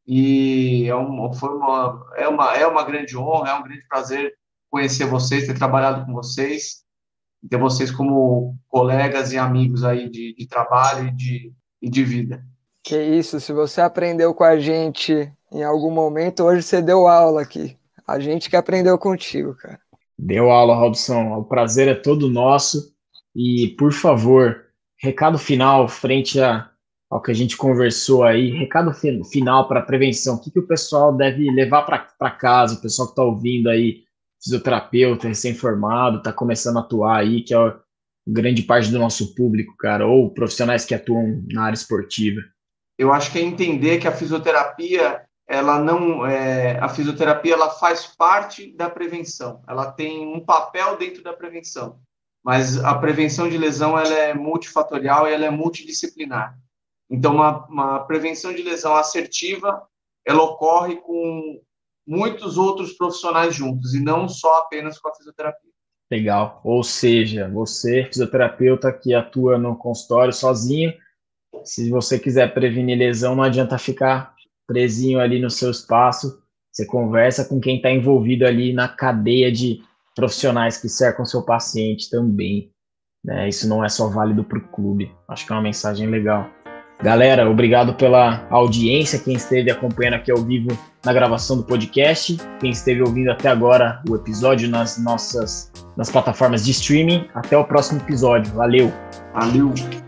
E é uma, foi uma, é, uma, é uma grande honra, é um grande prazer conhecer vocês, ter trabalhado com vocês, ter vocês como colegas e amigos aí de, de trabalho e de, e de vida. Que isso, se você aprendeu com a gente em algum momento, hoje você deu aula aqui. A gente que aprendeu contigo, cara. Deu aula, Robson. O prazer é todo nosso. E, por favor, recado final frente a, ao que a gente conversou aí, recado final para prevenção. O que, que o pessoal deve levar para casa, o pessoal que está ouvindo aí, fisioterapeuta, recém-formado, está começando a atuar aí, que é grande parte do nosso público, cara, ou profissionais que atuam na área esportiva eu acho que é entender que a fisioterapia ela não é, a fisioterapia ela faz parte da prevenção. Ela tem um papel dentro da prevenção. Mas a prevenção de lesão ela é multifatorial e ela é multidisciplinar. Então uma, uma prevenção de lesão assertiva ela ocorre com muitos outros profissionais juntos e não só apenas com a fisioterapia. Legal. Ou seja você fisioterapeuta que atua no consultório sozinho se você quiser prevenir lesão, não adianta ficar presinho ali no seu espaço. Você conversa com quem está envolvido ali na cadeia de profissionais que cercam seu paciente também. Né? Isso não é só válido para o clube. Acho que é uma mensagem legal. Galera, obrigado pela audiência, quem esteve acompanhando aqui ao vivo na gravação do podcast, quem esteve ouvindo até agora o episódio nas nossas nas plataformas de streaming. Até o próximo episódio. Valeu. Valeu.